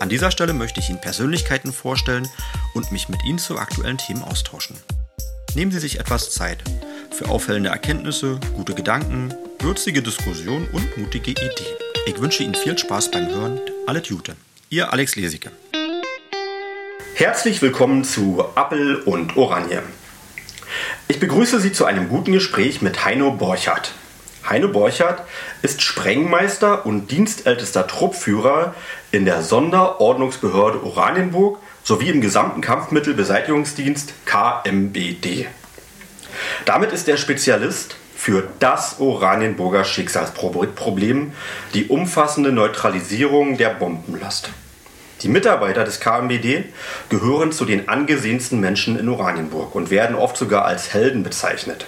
An dieser Stelle möchte ich Ihnen Persönlichkeiten vorstellen und mich mit Ihnen zu aktuellen Themen austauschen. Nehmen Sie sich etwas Zeit für auffällende Erkenntnisse, gute Gedanken, würzige Diskussionen und mutige Ideen. Ich wünsche Ihnen viel Spaß beim Hören. Alles Gute. Ihr Alex Lesicke. Herzlich willkommen zu Appel und Oranje. Ich begrüße Sie zu einem guten Gespräch mit Heino Borchardt. Heino Borchardt ist Sprengmeister und dienstältester Truppführer in der Sonderordnungsbehörde Oranienburg sowie im gesamten Kampfmittelbeseitigungsdienst KMBD. Damit ist er Spezialist für das Oranienburger Schicksalsproblem, die umfassende Neutralisierung der Bombenlast. Die Mitarbeiter des KMBD gehören zu den angesehensten Menschen in Oranienburg und werden oft sogar als Helden bezeichnet,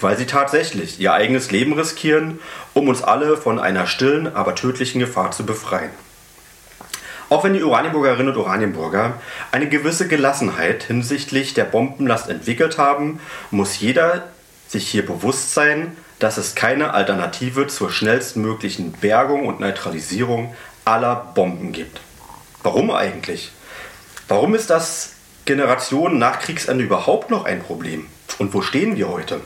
weil sie tatsächlich ihr eigenes Leben riskieren, um uns alle von einer stillen, aber tödlichen Gefahr zu befreien. Auch wenn die Oranienburgerinnen und Oranienburger eine gewisse Gelassenheit hinsichtlich der Bombenlast entwickelt haben, muss jeder sich hier bewusst sein, dass es keine Alternative zur schnellstmöglichen Bergung und Neutralisierung aller Bomben gibt. Warum eigentlich? Warum ist das Generationen nach Kriegsende überhaupt noch ein Problem? Und wo stehen wir heute?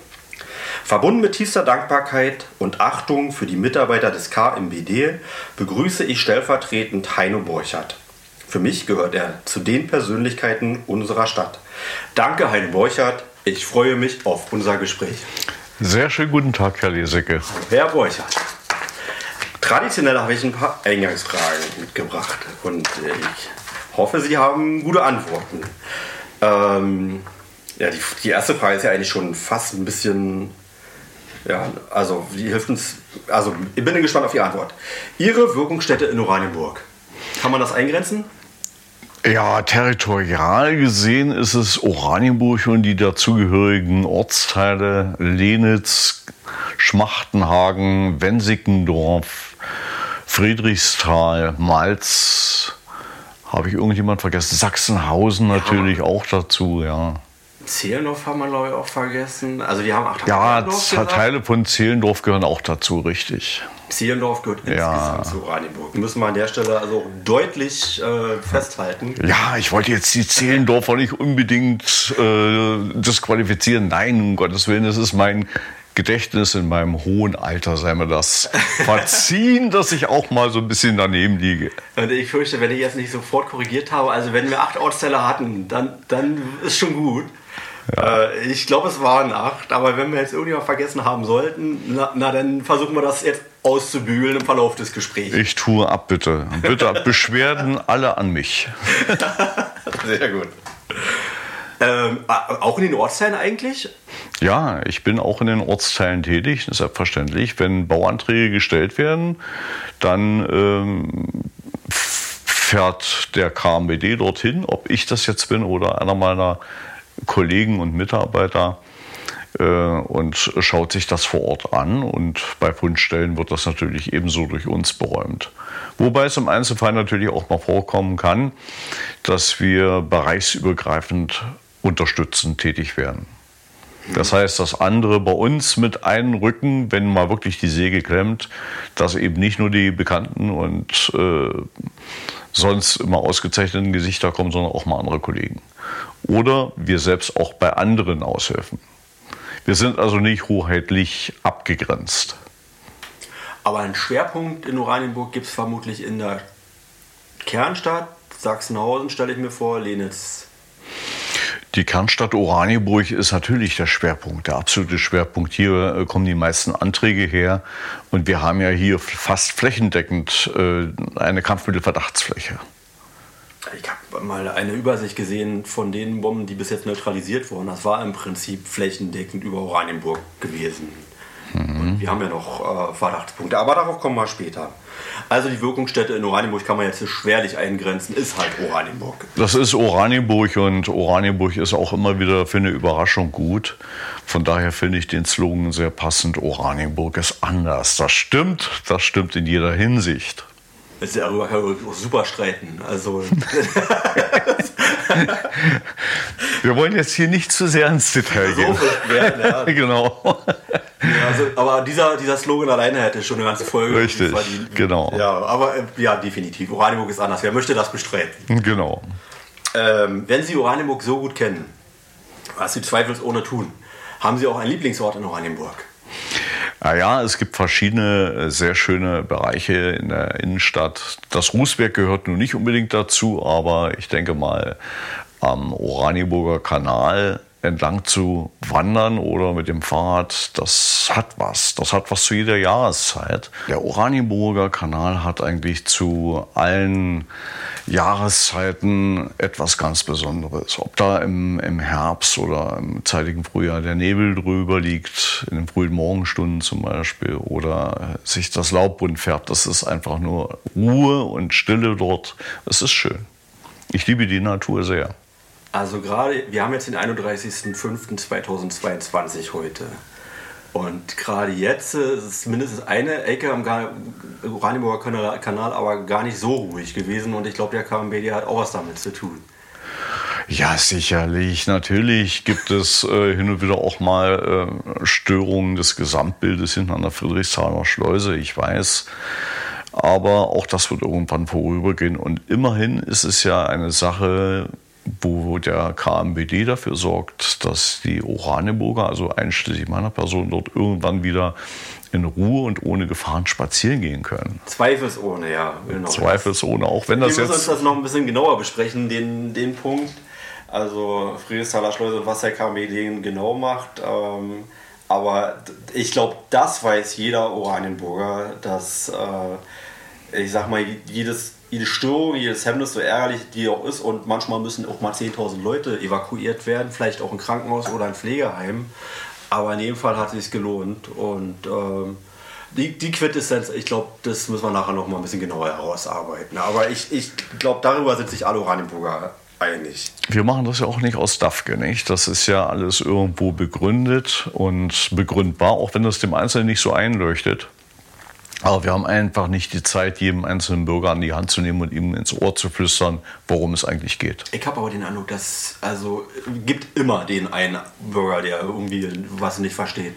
Verbunden mit tiefster Dankbarkeit und Achtung für die Mitarbeiter des KMBD begrüße ich stellvertretend Heino Borchardt. Für mich gehört er zu den Persönlichkeiten unserer Stadt. Danke, Heino Borchardt. Ich freue mich auf unser Gespräch. Sehr schönen guten Tag, Herr Lesecke. Herr Borchardt. Traditionell habe ich ein paar Eingangsfragen mitgebracht und ich hoffe, Sie haben gute Antworten. Ähm, ja, die, die erste Frage ist ja eigentlich schon fast ein bisschen ja, also die hilft uns. Also ich bin gespannt auf die Antwort. Ihre Wirkungsstätte in Oranienburg. Kann man das eingrenzen? Ja, territorial gesehen ist es Oranienburg und die dazugehörigen Ortsteile Lenitz, Schmachtenhagen, Wensickendorf, Friedrichsthal, Malz. Habe ich irgendjemand vergessen? Sachsenhausen natürlich ja. auch dazu, ja. Zehlendorf haben wir, glaube ich, auch vergessen. Also die haben acht Ja, Teile von Zehlendorf gehören auch dazu, richtig. Zehlendorf gehört ja. insgesamt zu Oranienburg. Müssen wir an der Stelle also deutlich äh, festhalten. Ja, ich wollte jetzt die Zehlendorfer nicht unbedingt äh, disqualifizieren. Nein, um Gottes Willen, es ist mein Gedächtnis in meinem hohen Alter sei mir das verziehen, dass ich auch mal so ein bisschen daneben liege. Und ich fürchte, wenn ich jetzt nicht sofort korrigiert habe, also wenn wir acht Ortsteile hatten, dann, dann ist schon gut. Ja. Äh, ich glaube, es waren acht, aber wenn wir jetzt irgendjemand vergessen haben sollten, na, na, dann versuchen wir das jetzt auszubügeln im Verlauf des Gesprächs. Ich tue ab, bitte. Bitte, Beschwerden alle an mich. Sehr gut. Ähm, auch in den Ortsteilen eigentlich? Ja, ich bin auch in den Ortsteilen tätig, selbstverständlich. Wenn Bauanträge gestellt werden, dann ähm, fährt der KMBD dorthin, ob ich das jetzt bin oder einer meiner Kollegen und Mitarbeiter äh, und schaut sich das vor Ort an. Und bei Fundstellen wird das natürlich ebenso durch uns beräumt. Wobei es im Einzelfall natürlich auch mal vorkommen kann, dass wir bereichsübergreifend unterstützend tätig werden. Das heißt, dass andere bei uns mit einrücken, wenn mal wirklich die Säge klemmt, dass eben nicht nur die bekannten und äh, sonst immer ausgezeichneten Gesichter kommen, sondern auch mal andere Kollegen oder wir selbst auch bei anderen aushelfen. Wir sind also nicht hoheitlich abgegrenzt. Aber einen Schwerpunkt in Oranienburg gibt es vermutlich in der Kernstadt, Sachsenhausen stelle ich mir vor, Lenitz. Die Kernstadt Oranienburg ist natürlich der Schwerpunkt, der absolute Schwerpunkt. Hier äh, kommen die meisten Anträge her und wir haben ja hier fast flächendeckend äh, eine Kampfmittelverdachtsfläche. Ich habe mal eine Übersicht gesehen von den Bomben, die bis jetzt neutralisiert wurden. Das war im Prinzip flächendeckend über Oranienburg gewesen. Mhm. Wir haben ja noch äh, Verdachtspunkte, aber darauf kommen wir später. Also die Wirkungsstätte in Oranienburg kann man jetzt schwerlich eingrenzen, ist halt Oranienburg. Das ist Oranienburg und Oranienburg ist auch immer wieder für eine Überraschung gut. Von daher finde ich den Slogan sehr passend. Oranienburg ist anders. Das stimmt, das stimmt in jeder Hinsicht. Ja darüber kann man auch super streiten. Also Wir wollen jetzt hier nicht zu sehr ins Detail gehen. werden, ja. genau. Ja, also, aber dieser, dieser Slogan alleine hätte schon eine ganze Folge Richtig, verdient. genau. Ja, aber äh, ja, definitiv. Oranienburg ist anders. Wer möchte das bestreiten? Genau. Ähm, wenn Sie Oranienburg so gut kennen, was Sie zweifelsohne tun, haben Sie auch einen Lieblingsort in Oranienburg? Naja, es gibt verschiedene äh, sehr schöne Bereiche in der Innenstadt. Das Rußberg gehört nun nicht unbedingt dazu, aber ich denke mal, am Oranienburger Kanal entlang zu wandern oder mit dem Fahrrad, das hat was. Das hat was zu jeder Jahreszeit. Der Oranienburger Kanal hat eigentlich zu allen Jahreszeiten etwas ganz Besonderes. Ob da im, im Herbst oder im zeitigen Frühjahr der Nebel drüber liegt, in den frühen Morgenstunden zum Beispiel, oder sich das Laub bunt färbt, das ist einfach nur Ruhe und Stille dort. Es ist schön. Ich liebe die Natur sehr. Also gerade, wir haben jetzt den 31.05.2022 heute. Und gerade jetzt ist mindestens eine Ecke am Oranienburger Kanal, Kanal aber gar nicht so ruhig gewesen. Und ich glaube, der KMBD hat auch was damit zu tun. Ja, sicherlich. Natürlich gibt es äh, hin und wieder auch mal äh, Störungen des Gesamtbildes hinten an der Friedrichshainer Schleuse, ich weiß. Aber auch das wird irgendwann vorübergehen. Und immerhin ist es ja eine Sache, wo der KMBD dafür sorgt, dass die Oranienburger, also einschließlich meiner Person, dort irgendwann wieder in Ruhe und ohne Gefahren spazieren gehen können. Zweifelsohne, ja. Genau. Zweifelsohne, auch wenn Wir das müssen uns jetzt. das noch ein bisschen genauer besprechen, den, den Punkt. Also Friedrichsthaler Schleuse und was der KMBD genau macht. Ähm, aber ich glaube, das weiß jeder Oranienburger, dass, äh, ich sag mal, jedes, jede Störung, jedes Hemmnis, so ärgerlich die auch ist, und manchmal müssen auch mal 10.000 Leute evakuiert werden, vielleicht auch ein Krankenhaus oder ein Pflegeheim. Aber in jedem Fall hat es sich gelohnt. Und ähm, die, die Quintessenz, ich glaube, das müssen wir nachher noch mal ein bisschen genauer herausarbeiten. Aber ich, ich glaube, darüber sind sich alle Oranienburger einig. Wir machen das ja auch nicht aus Dafke, nicht? Das ist ja alles irgendwo begründet und begründbar, auch wenn das dem Einzelnen nicht so einleuchtet. Aber wir haben einfach nicht die Zeit, jedem einzelnen Bürger an die Hand zu nehmen und ihm ins Ohr zu flüstern, worum es eigentlich geht. Ich habe aber den Eindruck, dass also gibt immer den einen Bürger, der irgendwie was nicht versteht.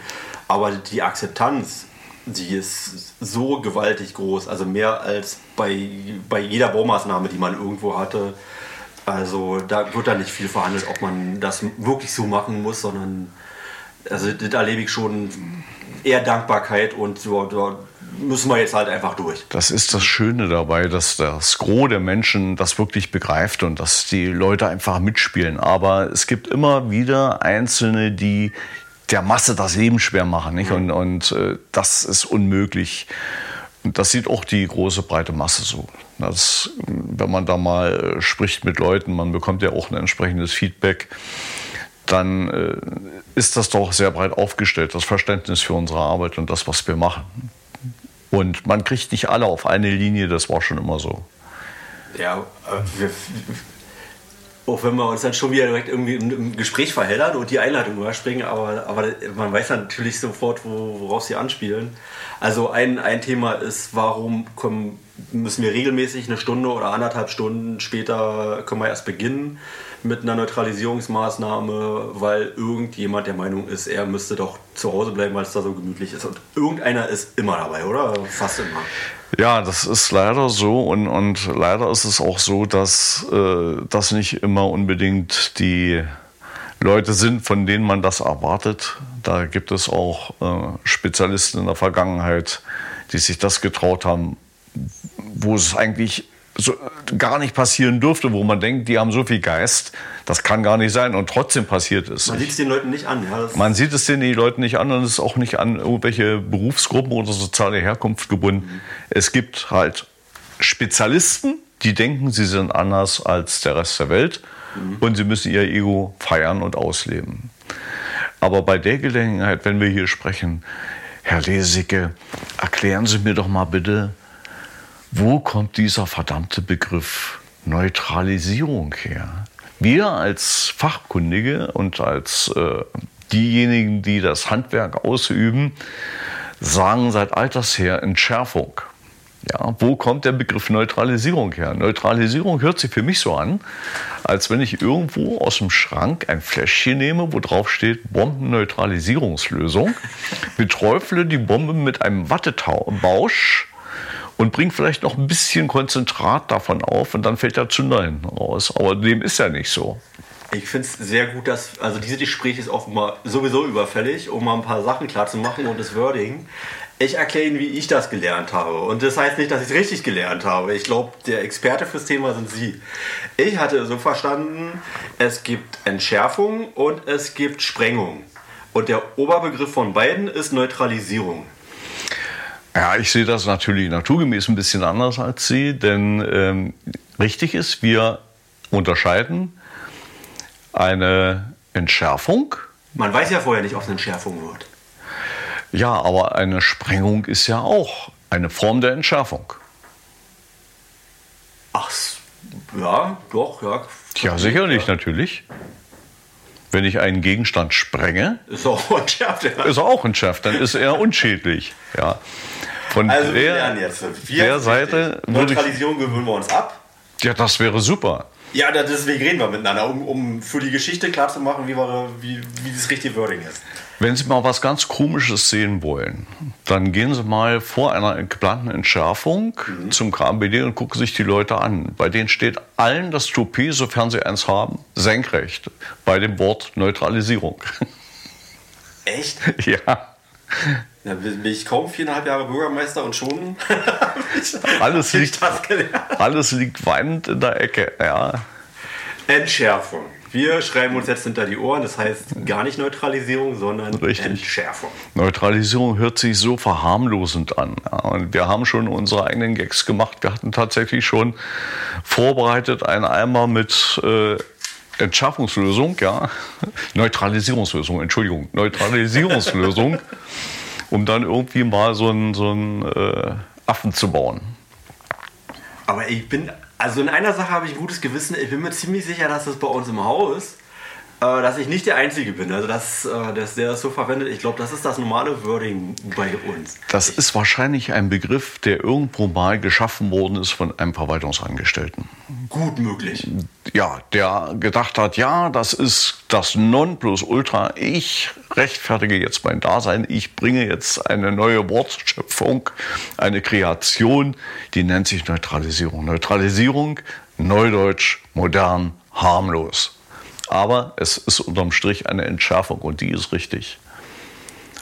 Aber die Akzeptanz, die ist so gewaltig groß, also mehr als bei, bei jeder Baumaßnahme, die man irgendwo hatte. Also da wird da nicht viel verhandelt, ob man das wirklich so machen muss, sondern also das erlebe ich schon eher Dankbarkeit und so, müssen wir jetzt halt einfach durch. Das ist das Schöne dabei, dass das Gros der Menschen das wirklich begreift und dass die Leute einfach mitspielen. Aber es gibt immer wieder Einzelne, die der Masse das Leben schwer machen. Nicht? Und, und äh, das ist unmöglich. Und das sieht auch die große breite Masse so. Das, wenn man da mal äh, spricht mit Leuten, man bekommt ja auch ein entsprechendes Feedback, dann äh, ist das doch sehr breit aufgestellt, das Verständnis für unsere Arbeit und das, was wir machen. Und man kriegt nicht alle auf eine Linie, das war schon immer so. Ja, äh, wir, auch wenn wir uns dann schon wieder direkt irgendwie im Gespräch verheddern und die Einleitung überspringen, aber, aber man weiß natürlich sofort, wo, worauf sie anspielen. Also ein, ein Thema ist, warum kommen, müssen wir regelmäßig eine Stunde oder anderthalb Stunden später können wir erst beginnen mit einer Neutralisierungsmaßnahme, weil irgendjemand der Meinung ist, er müsste doch zu Hause bleiben, weil es da so gemütlich ist. Und irgendeiner ist immer dabei, oder? Fast immer. Ja, das ist leider so und, und leider ist es auch so, dass äh, das nicht immer unbedingt die Leute sind, von denen man das erwartet. Da gibt es auch äh, Spezialisten in der Vergangenheit, die sich das getraut haben, wo es eigentlich so gar nicht passieren dürfte, wo man denkt, die haben so viel Geist, das kann gar nicht sein und trotzdem passiert es. Man sieht es den Leuten nicht an. Ja, Man sieht es den Leuten nicht an und es ist auch nicht an irgendwelche Berufsgruppen oder soziale Herkunft gebunden. Es gibt halt Spezialisten, die denken, sie sind anders als der Rest der Welt und sie müssen ihr Ego feiern und ausleben. Aber bei der Gelegenheit, wenn wir hier sprechen, Herr Lesicke, erklären Sie mir doch mal bitte, wo kommt dieser verdammte Begriff Neutralisierung her? Wir als Fachkundige und als äh, diejenigen, die das Handwerk ausüben, sagen seit alters her Entschärfung. Ja, wo kommt der Begriff Neutralisierung her? Neutralisierung hört sich für mich so an, als wenn ich irgendwo aus dem Schrank ein Fläschchen nehme, wo drauf steht Bombenneutralisierungslösung, beträufle die Bombe mit einem Wattetausch und bringe vielleicht noch ein bisschen Konzentrat davon auf und dann fällt der Zünder hinten raus. Aber dem ist ja nicht so. Ich finde es sehr gut, dass, also diese Gespräch ist offenbar sowieso überfällig, um mal ein paar Sachen klar zu machen und das Wording. Ich erkläre Ihnen, wie ich das gelernt habe. Und das heißt nicht, dass ich es richtig gelernt habe. Ich glaube, der Experte fürs Thema sind Sie. Ich hatte so verstanden, es gibt Entschärfung und es gibt Sprengung. Und der Oberbegriff von beiden ist Neutralisierung. Ja, ich sehe das natürlich naturgemäß ein bisschen anders als Sie, denn ähm, richtig ist, wir unterscheiden eine Entschärfung. Man weiß ja vorher nicht, ob es eine Entschärfung wird. Ja, aber eine Sprengung ist ja auch eine Form der Entschärfung. Ach, ja, doch, ja. Ja, sicherlich, ja. natürlich. Wenn ich einen Gegenstand sprenge, ist er auch entschärft. Ja. Ist er auch entschärft, dann ist er unschädlich. Ja. Von also der, wir lernen jetzt. Wir der Seite Neutralisierung gewöhnen wir uns ab. Ja, das wäre super. Ja, deswegen reden wir miteinander, um, um für die Geschichte klarzumachen, wie, wie, wie das richtige Wording ist. Wenn Sie mal was ganz Komisches sehen wollen, dann gehen Sie mal vor einer geplanten Entschärfung mhm. zum KMBD und gucken sich die Leute an. Bei denen steht allen das Toupet, sofern sie eins haben, senkrecht bei dem Wort Neutralisierung. Echt? Ja. Da bin ich kaum viereinhalb Jahre Bürgermeister und schon alles, liegt, alles liegt weinend in der Ecke. Ja. Entschärfung. Wir schreiben uns jetzt hinter die Ohren, das heißt gar nicht Neutralisierung, sondern Richtig. Entschärfung. Neutralisierung hört sich so verharmlosend an. Und wir haben schon unsere eigenen Gags gemacht. Wir hatten tatsächlich schon vorbereitet einen Eimer mit äh, Entschärfungslösung, ja. Neutralisierungslösung, Entschuldigung, Neutralisierungslösung um dann irgendwie mal so einen, so einen äh, Affen zu bauen. Aber ich bin, also in einer Sache habe ich ein gutes Gewissen. Ich bin mir ziemlich sicher, dass das bei uns im Haus dass ich nicht der Einzige bin, also dass, äh, dass der das so verwendet. Ich glaube, das ist das normale Wording bei uns. Das ist wahrscheinlich ein Begriff, der irgendwo mal geschaffen worden ist von einem Verwaltungsangestellten. Gut möglich. Ja, der gedacht hat, ja, das ist das Nonplusultra. Ich rechtfertige jetzt mein Dasein. Ich bringe jetzt eine neue Wortschöpfung, eine Kreation, die nennt sich Neutralisierung. Neutralisierung, Neudeutsch, modern, harmlos aber es ist unterm Strich eine Entschärfung und die ist richtig.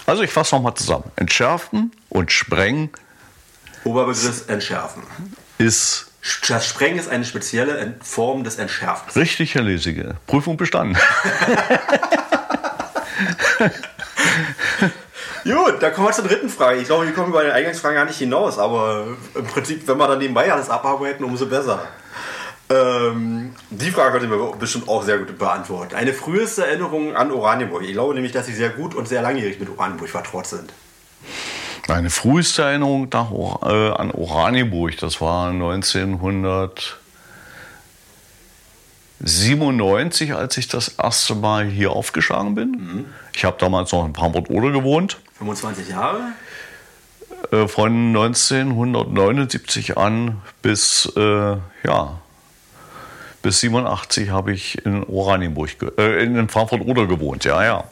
Also ich fasse nochmal zusammen. Entschärfen und sprengen. Oberbegriff entschärfen. Ist. Das Sprengen ist eine spezielle Form des Entschärfens. Richtig, Herr Lesige. Prüfung bestanden. Gut, dann kommen wir zur dritten Frage. Ich glaube, wir kommen über den Eingangsfragen gar nicht hinaus, aber im Prinzip, wenn wir dann nebenbei alles abarbeiten, umso besser. Ähm, die Frage konnte mir bestimmt auch sehr gut beantworten. Eine früheste Erinnerung an Oranienburg. Ich glaube nämlich, dass Sie sehr gut und sehr langjährig mit Oranienburg vertraut sind. Meine früheste Erinnerung nach, äh, an Oranienburg, das war 1997, als ich das erste Mal hier aufgeschlagen bin. Mhm. Ich habe damals noch in Hamburg-Oder gewohnt. 25 Jahre? Äh, von 1979 an bis, äh, ja, bis 87 habe ich in Oranienburg, äh, in Frankfurt-Oder gewohnt, ja, ja.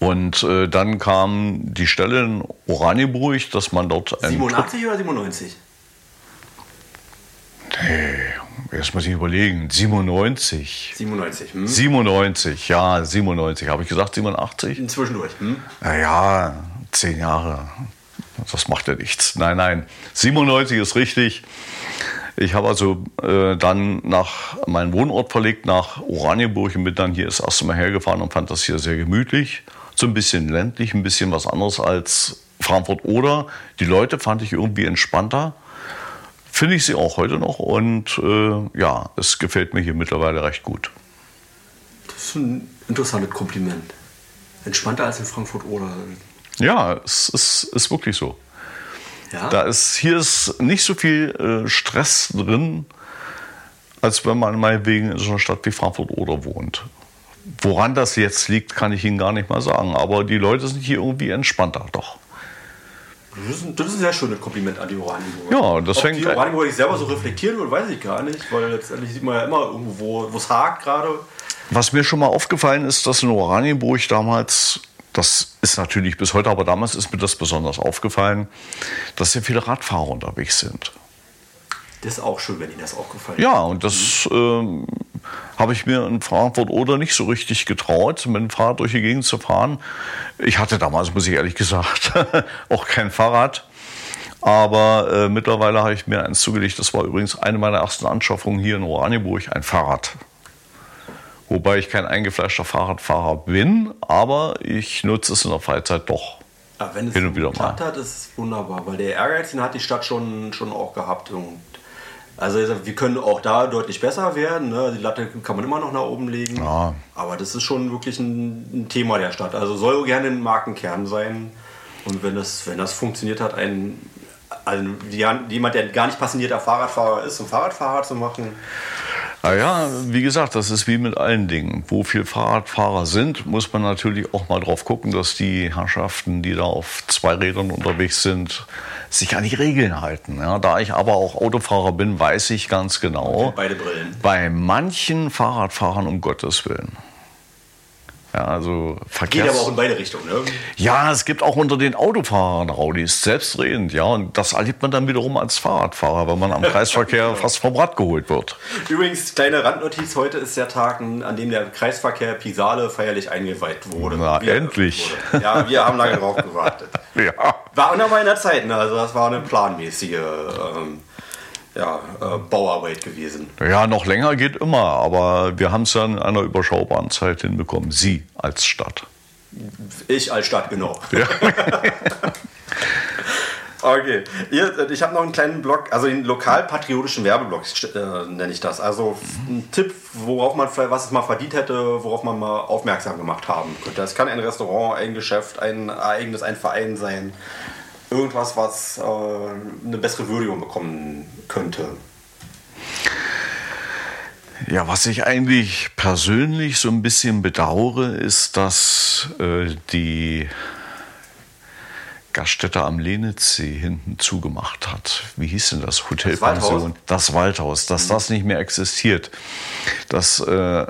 Und äh, dann kam die Stelle in Oranienburg, dass man dort... 87 oder 97? Nee, erst muss ich überlegen. 97. 97. Hm? 97, ja, 97. Habe ich gesagt 87? Zwischendurch. Hm? Naja, zehn Jahre. Das macht ja nichts. Nein, nein. 97 ist richtig. Ich habe also äh, dann nach meinen Wohnort verlegt, nach Oranienburg und bin dann hier das erste Mal hergefahren und fand das hier sehr gemütlich. So ein bisschen ländlich, ein bisschen was anderes als Frankfurt oder. Die Leute fand ich irgendwie entspannter. Finde ich sie auch heute noch und äh, ja, es gefällt mir hier mittlerweile recht gut. Das ist ein interessantes Kompliment. Entspannter als in Frankfurt oder. Ja, es ist, ist wirklich so. Ja? Da ist, hier ist nicht so viel äh, Stress drin, als wenn man meinetwegen in so einer Stadt wie Frankfurt oder wohnt. Woran das jetzt liegt, kann ich Ihnen gar nicht mal sagen. Aber die Leute sind hier irgendwie entspannter, doch. Das ist, ein, das ist ein sehr schönes Kompliment an die Oranienburg. Ja, das Ob fängt- die Oranienburg sich selber so reflektieren will, weiß ich gar nicht, weil letztendlich sieht man ja immer irgendwo, wo es hakt gerade. Was mir schon mal aufgefallen ist, dass in Oranienburg damals, das ist natürlich bis heute, aber damals ist mir das besonders aufgefallen, dass sehr viele Radfahrer unterwegs sind. Das ist auch schön, wenn Ihnen das aufgefallen ist. Ja, und das ähm, habe ich mir in Frankfurt oder nicht so richtig getraut, mit dem Fahrrad durch die Gegend zu fahren. Ich hatte damals, muss ich ehrlich gesagt, auch kein Fahrrad. Aber äh, mittlerweile habe ich mir eins zugelegt. Das war übrigens eine meiner ersten Anschaffungen hier in Oranienburg, ein Fahrrad. Wobei ich kein eingefleischter Fahrradfahrer bin, aber ich nutze es in der Freizeit doch. Aber wenn es Hin und wieder geklappt mal. hat, ist es wunderbar, weil der Ehrgeiz, den hat die Stadt schon, schon auch gehabt. Und also wir können auch da deutlich besser werden. Ne? Die Latte kann man immer noch nach oben legen. Ja. Aber das ist schon wirklich ein, ein Thema der Stadt. Also soll gerne ein Markenkern sein. Und wenn das, wenn das funktioniert hat, ein, also jemand, der gar nicht passionierter Fahrradfahrer ist, zum Fahrradfahrer zu machen, Naja, wie gesagt, das ist wie mit allen Dingen. Wo viel Fahrradfahrer sind, muss man natürlich auch mal drauf gucken, dass die Herrschaften, die da auf zwei Rädern unterwegs sind, sich an die Regeln halten. Ja, da ich aber auch Autofahrer bin, weiß ich ganz genau, beide Brillen. bei manchen Fahrradfahrern um Gottes Willen. Ja, also Geht Verkehrs aber auch in beide Richtungen. Ne? ja, es gibt auch unter den Autofahrern Raudis, selbstredend, ja. Und das erlebt man dann wiederum als Fahrradfahrer, wenn man am Kreisverkehr fast vom Rad geholt wird. Übrigens, kleine Randnotiz, heute ist der Tag, an dem der Kreisverkehr Pisale feierlich eingeweiht wurde. Na, Wieder endlich. Wurde. Ja, wir haben lange drauf gewartet. Ja. War in der Zeit, ne? also das war eine planmäßige ähm, ja, äh, Bauarbeit gewesen. Ja, noch länger geht immer, aber wir haben es ja in einer überschaubaren Zeit hinbekommen. Sie als Stadt. Ich als Stadt, genau. Okay, Hier, ich habe noch einen kleinen Blog, also den lokalpatriotischen Werbeblock äh, nenne ich das. Also ein Tipp, worauf man, vielleicht- was es mal verdient hätte, worauf man mal aufmerksam gemacht haben könnte. Das kann ein Restaurant, ein Geschäft, ein Ereignis, ein Verein sein. Irgendwas, was äh, eine bessere Würdigung bekommen könnte. Ja, was ich eigentlich persönlich so ein bisschen bedauere, ist, dass äh, die Gaststätte am Lenitzsee hinten zugemacht hat. Wie hieß denn das? Hotelpension. Das Waldhaus, dass das nicht mehr existiert. Das äh,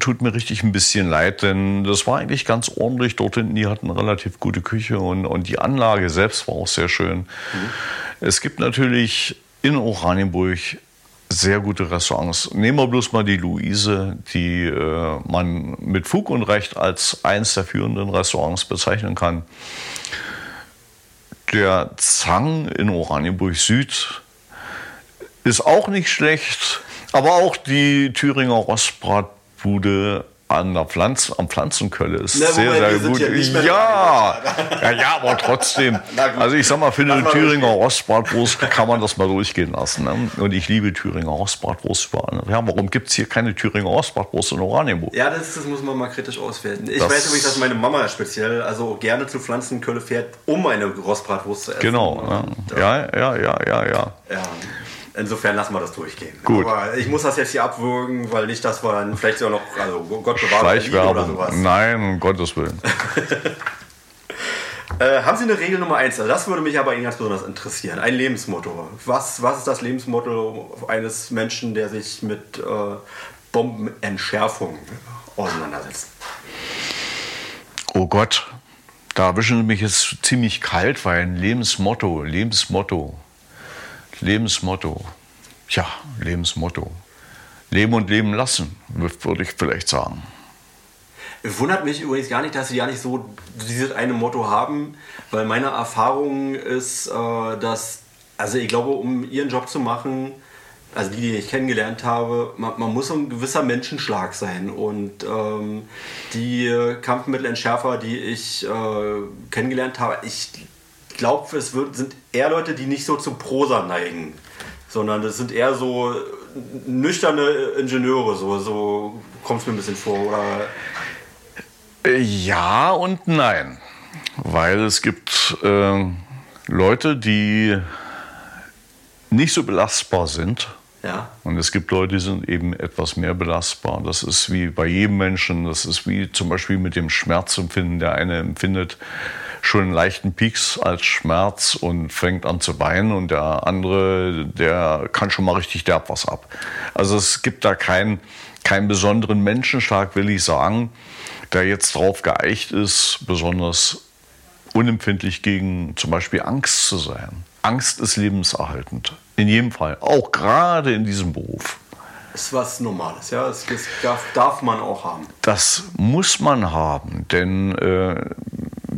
tut mir richtig ein bisschen leid, denn das war eigentlich ganz ordentlich. Dort hinten, die hatten eine relativ gute Küche und, und die Anlage selbst war auch sehr schön. Es gibt natürlich in Oranienburg sehr gute Restaurants. Nehmen wir bloß mal die Luise, die äh, man mit Fug und Recht als eins der führenden Restaurants bezeichnen kann. Der Zang in Oranienburg Süd ist auch nicht schlecht, aber auch die Thüringer Rostbratbude an der Pflanz, am Pflanzenkölle ist Na, sehr, sehr gut. ja Ja, ja, aber trotzdem. Also ich sag mal, für eine Thüringer Rostbratwurst kann man das mal durchgehen lassen. Ne? Und ich liebe Thüringer Rostbratwurst überall. Ja, warum gibt es hier keine Thüringer Rostbratwurst in Oranienburg? Ja, das, das muss man mal kritisch auswerten. Ich Das- weiß übrigens, dass meine Mama speziell also gerne zu Pflanzenkölle fährt, um eine Rostbratwurst zu essen. Genau. Äh, Ja, ja, ja, ja, ja. Ja, insofern lassen wir das durchgehen. Gut. Aber ich muss das jetzt hier abwürgen, weil nicht, dass wir dann vielleicht sogar noch, also Gott bewahre oder sowas. Nein, um Gottes Willen. Äh, haben Sie eine Regel Nummer eins? Also das würde mich aber Ihnen ganz besonders interessieren. Ein Lebensmotto. Was, was ist das Lebensmotto eines Menschen, der sich mit äh, Bombenentschärfung auseinandersetzt? Oh Gott, da erwischen Sie mich jetzt ziemlich kalt, weil ein Lebensmotto, Lebensmotto, Lebensmotto, ja, Lebensmotto. Leben und leben lassen, würde ich vielleicht sagen. Wundert mich übrigens gar nicht, dass sie ja nicht so dieses eine Motto haben, weil meine Erfahrung ist, äh, dass, also ich glaube, um ihren Job zu machen, also die, die ich kennengelernt habe, man, man muss ein gewisser Menschenschlag sein. Und ähm, die Kampfmittelentschärfer, die ich äh, kennengelernt habe, ich glaube, es wird, sind eher Leute, die nicht so zum Prosa neigen, sondern das sind eher so nüchterne Ingenieure, so, so kommt es mir ein bisschen vor. Oder Ja und nein. weil es gibt äh, Leute, die nicht so belastbar sind. Ja. Und es gibt Leute, die sind eben etwas mehr belastbar. Das ist wie bei jedem Menschen. Das ist wie zum Beispiel mit dem Schmerzempfinden. Der eine empfindet schon einen leichten Pieks als Schmerz und fängt an zu weinen und der andere, der kann schon mal richtig derb was ab. Also es gibt da keinen, keinen besonderen Menschenschlag, will ich sagen, der jetzt darauf geeicht ist, besonders unempfindlich gegen zum Beispiel Angst zu sein. Angst ist lebenserhaltend. In jedem Fall. Auch gerade in diesem Beruf. Ist was Normales, ja. Das, das darf, darf, man auch haben. Das muss man haben, denn äh,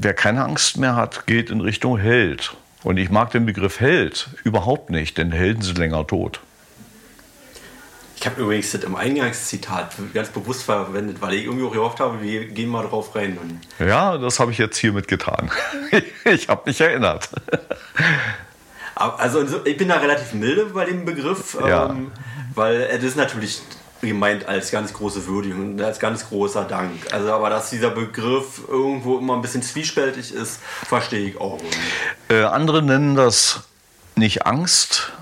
wer keine Angst mehr hat, geht in Richtung Held. Und ich mag den Begriff Held überhaupt nicht, denn Helden sind länger tot. Ich habe übrigens das im Eingangszitat ganz bewusst verwendet, weil ich irgendwie auch gehofft habe, wir gehen mal drauf rein. ja, das habe ich jetzt hiermit getan. ich habe mich erinnert. Also ich bin da relativ milde bei dem Begriff, ja. ähm, weil es ist natürlich gemeint als ganz große Würdigung und als ganz großer Dank. Also aber dass dieser Begriff irgendwo immer ein bisschen zwiespältig ist, verstehe ich auch. Äh, andere nennen das nicht Angst,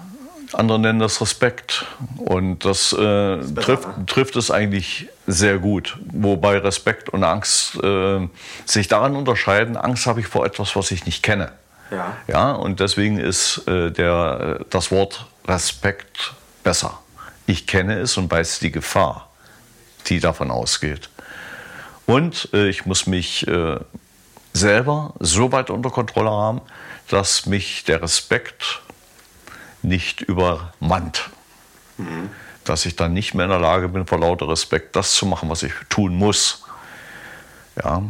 andere nennen das Respekt. Und das, äh, das trifft, ne? trifft es eigentlich sehr gut. Wobei Respekt und Angst äh, sich daran unterscheiden. Angst habe ich vor etwas, was ich nicht kenne. Ja. ja und deswegen ist äh, der, das Wort Respekt besser. Ich kenne es und weiß die Gefahr, die davon ausgeht. Und äh, ich muss mich äh, selber so weit unter Kontrolle haben, dass mich der Respekt nicht übermannt. Mhm. Dass ich dann nicht mehr in der Lage bin, vor lauter Respekt das zu machen, was ich tun muss. Ja,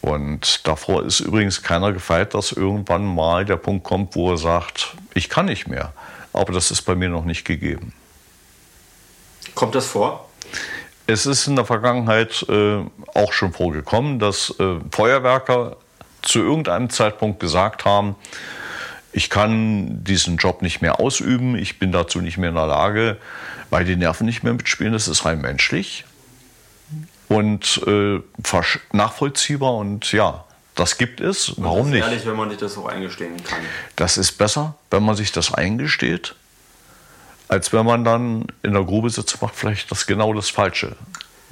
und davor ist übrigens keiner gefeit, dass irgendwann mal der Punkt kommt, wo er sagt, ich kann nicht mehr. Aber das ist bei mir noch nicht gegeben. Kommt das vor? Es ist in der Vergangenheit äh, auch schon vorgekommen, dass äh, Feuerwerker zu irgendeinem Zeitpunkt gesagt haben, ich kann diesen Job nicht mehr ausüben, ich bin dazu nicht mehr in der Lage, weil die Nerven nicht mehr mitspielen, das ist rein menschlich und äh, nachvollziehbar und ja, das gibt es. Warum nicht? Ehrlich, wenn man sich das auch eingestehen kann. Das ist besser, wenn man sich das eingesteht, als wenn man dann in der Grube sitzt und macht vielleicht das genau das Falsche.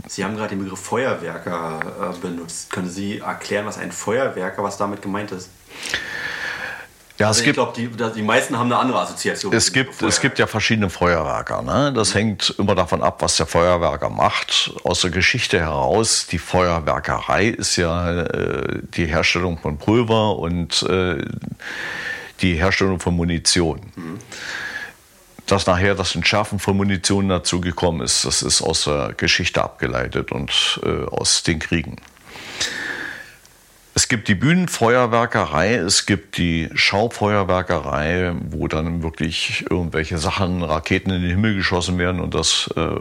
Sie haben gerade den Begriff Feuerwerker äh, benutzt. Können Sie erklären, was ein Feuerwerker, was damit gemeint ist? Ja, also ich glaube, die, die meisten haben eine andere Assoziation. Es gibt, es gibt ja verschiedene Feuerwerker. Ne? Das mhm. hängt immer davon ab, was der Feuerwerker macht. Aus der Geschichte heraus, die Feuerwerkerei ist ja äh, die Herstellung von Pulver und äh, die Herstellung von Munition. Mhm. Dass nachher das Entschärfen von Munition dazu gekommen ist, das ist aus der Geschichte abgeleitet und äh, aus den Kriegen. Es gibt die Bühnenfeuerwerkerei, es gibt die Schaufeuerwerkerei, wo dann wirklich irgendwelche Sachen, Raketen in den Himmel geschossen werden und das äh,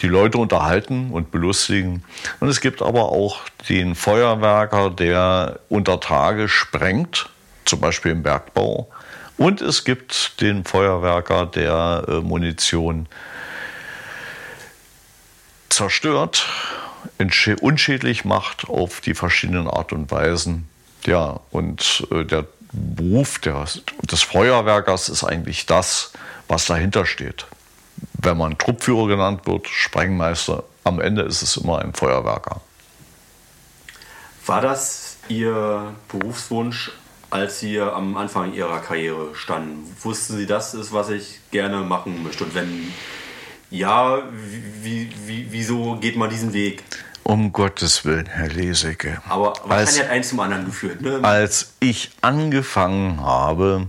die Leute unterhalten und belustigen. Und es gibt aber auch den Feuerwerker, der unter Tage sprengt, zum Beispiel im Bergbau. Und es gibt den Feuerwerker, der äh, Munition zerstört unschädlich macht auf die verschiedenen Art und Weisen. Ja, und äh, der Beruf des Feuerwerkers ist eigentlich das, was dahinter steht. Wenn man Truppführer genannt wird, Sprengmeister, am Ende ist es immer ein Feuerwerker. War das Ihr Berufswunsch, als Sie am Anfang Ihrer Karriere standen? Wussten Sie, das ist, was ich gerne machen möchte? Und wenn ja, wie, wie, wieso geht man diesen Weg? Um Gottes Willen, Herr Lesecke. Aber wahrscheinlich hat eins zum anderen geführt. Ne? Als ich angefangen habe,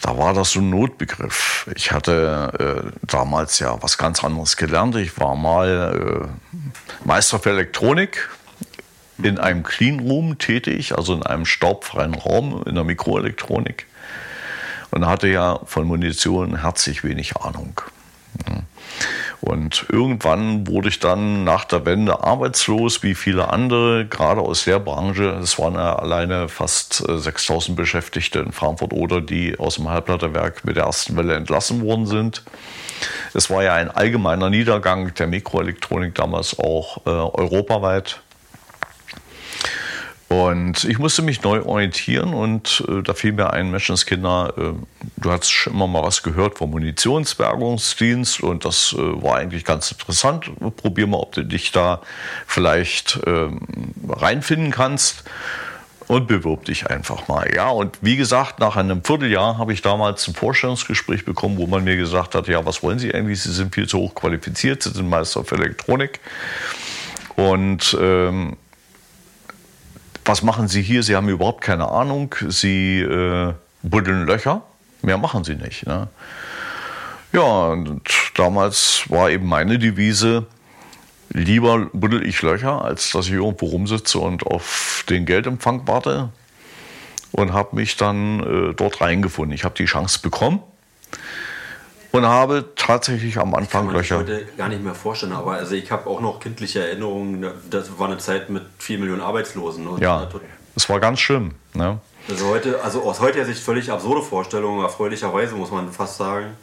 da war das so ein Notbegriff. Ich hatte äh, damals ja was ganz anderes gelernt. Ich war mal äh, Meister für Elektronik in einem Clean Room tätig, also in einem staubfreien Raum in der Mikroelektronik. Und hatte ja von Munition herzlich wenig Ahnung. Und irgendwann wurde ich dann nach der Wende arbeitslos, wie viele andere, gerade aus der Branche. Es waren ja alleine fast 6000 äh, Beschäftigte in Frankfurt oder die aus dem Halbleiterwerk mit der ersten Welle entlassen worden sind. Es war ja ein allgemeiner Niedergang der Mikroelektronik damals auch äh, europaweit. Und ich musste mich neu orientieren und äh, da fiel mir ein, Menschenskinder, äh, du hast schon immer mal was gehört vom Munitionsbergungsdienst und das äh, war eigentlich ganz interessant. Probier mal, ob du dich da vielleicht ähm, reinfinden kannst und bewirb dich einfach mal. Ja, und wie gesagt, nach einem Vierteljahr habe ich damals ein Vorstellungsgespräch bekommen, wo man mir gesagt hat, ja, was wollen Sie eigentlich? Sie sind viel zu hoch qualifiziert, Sie sind Meister für Elektronik. Und ähm, was machen Sie hier? Sie haben überhaupt keine Ahnung. Sie äh, buddeln Löcher. Mehr machen Sie nicht. Ne? Ja, und damals war eben meine Devise, lieber buddel ich Löcher, als dass ich irgendwo rumsitze und auf den Geldempfang warte. Und habe mich dann äh, dort reingefunden. Ich habe die Chance bekommen und habe tatsächlich am Anfang Löcher. Ich heute gar nicht mehr vorstellen, aber also ich habe auch noch kindliche Erinnerungen. Das war eine Zeit mit vier Millionen Arbeitslosen. Ne? Ja, das war ganz schlimm. Ne? Also heute, also aus heutiger Sicht völlig absurde Vorstellungen, erfreulicherweise muss man fast sagen.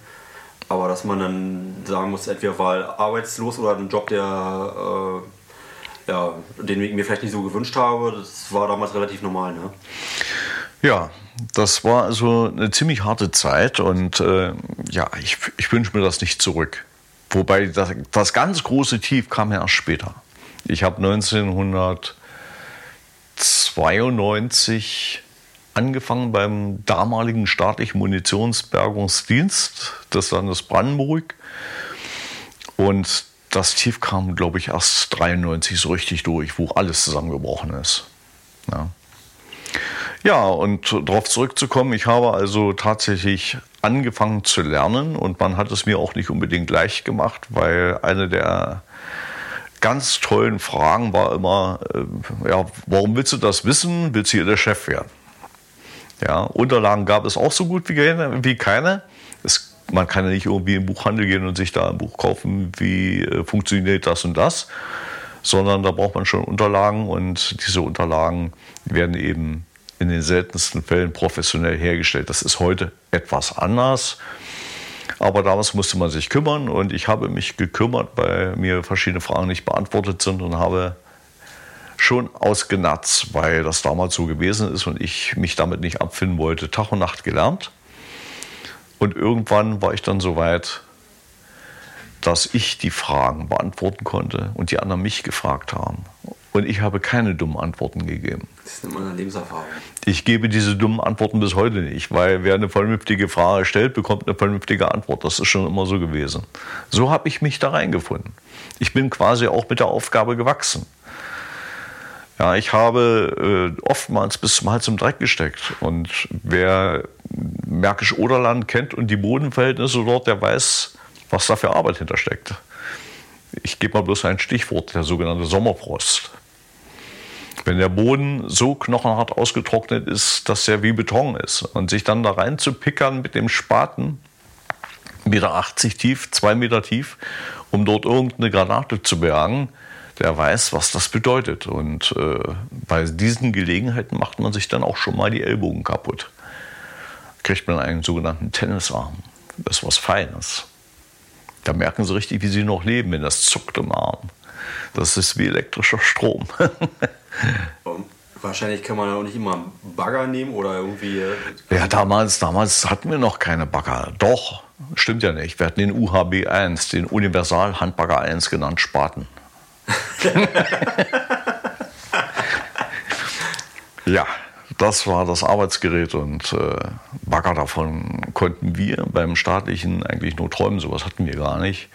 Aber dass man dann sagen muss, entweder war arbeitslos oder ein Job, der äh, ja, den ich mir vielleicht nicht so gewünscht habe, das war damals relativ normal. Ne? Ja, das war also eine ziemlich harte Zeit und äh, ja, ich, ich wünsche mir das nicht zurück. Wobei das, das ganz große Tief kam ja erst später. Ich habe 1992 angefangen beim damaligen staatlichen Munitionsbergungsdienst des Landes Brandenburg und das Tief kam, glaube ich, erst 93 so richtig durch, wo alles zusammengebrochen ist. Ja. Ja, und darauf zurückzukommen, ich habe also tatsächlich angefangen zu lernen und man hat es mir auch nicht unbedingt leicht gemacht, weil eine der ganz tollen Fragen war immer, äh, ja, warum willst du das wissen? Willst du hier der Chef werden? Ja, Unterlagen gab es auch so gut wie, keine. Es, man kann ja nicht irgendwie den Buchhandel gehen und sich da ein Buch kaufen, wie äh, funktioniert das und das, sondern da braucht man schon Unterlagen und diese Unterlagen werden eben in den seltensten Fällen professionell hergestellt. Das ist heute etwas anders. Aber damals musste man sich kümmern und ich habe mich gekümmert, weil mir verschiedene Fragen nicht beantwortet sind und habe schon ausgenatzt, weil das damals so gewesen ist und ich mich damit nicht abfinden wollte, Tag und Nacht gelernt. Und irgendwann war ich dann so weit, dass ich die Fragen beantworten konnte und die anderen mich gefragt haben. Und ich habe keine dummen Antworten gegeben. Das ist eine Lebenserfahrung. Ich gebe diese dummen Antworten bis heute nicht, weil wer eine vernünftige Frage stellt, bekommt eine vernünftige Antwort. Das ist schon immer so gewesen. So habe ich mich da reingefunden. Ich bin quasi auch mit der Aufgabe gewachsen. Ja, ich habe äh, oftmals bis zum Hals im Dreck gesteckt. Und wer Märkisch-Oderland kennt und die Bodenverhältnisse dort, der weiß, was da für Arbeit hintersteckt. Ich gebe mal bloß ein Stichwort, der sogenannte Sommerfrost. Wenn der Boden so knochenhart ausgetrocknet ist, dass er wie Beton ist und sich dann da rein zu pickern mit dem Spaten, Meter 80 tief, zwei Meter tief, um dort irgendeine Granate zu bergen, der weiß, was das bedeutet. Und äh, bei diesen Gelegenheiten macht man sich dann auch schon mal die Ellbogen kaputt. Kriegt man einen sogenannten Tennisarm. Das ist was Feines. Da merken sie richtig, wie sie noch leben, wenn das zuckt im Arm. Das ist wie elektrischer Strom. Wahrscheinlich kann man auch nicht immer Bagger nehmen oder irgendwie. Äh, ja, damals, damals hatten wir noch keine Bagger. Doch, stimmt ja nicht. Wir hatten den UHB 1, den Universal Handbagger 1 genannt, Spaten. ja, das war das Arbeitsgerät und äh, Bagger davon konnten wir beim staatlichen eigentlich nur träumen. Sowas hatten wir gar nicht.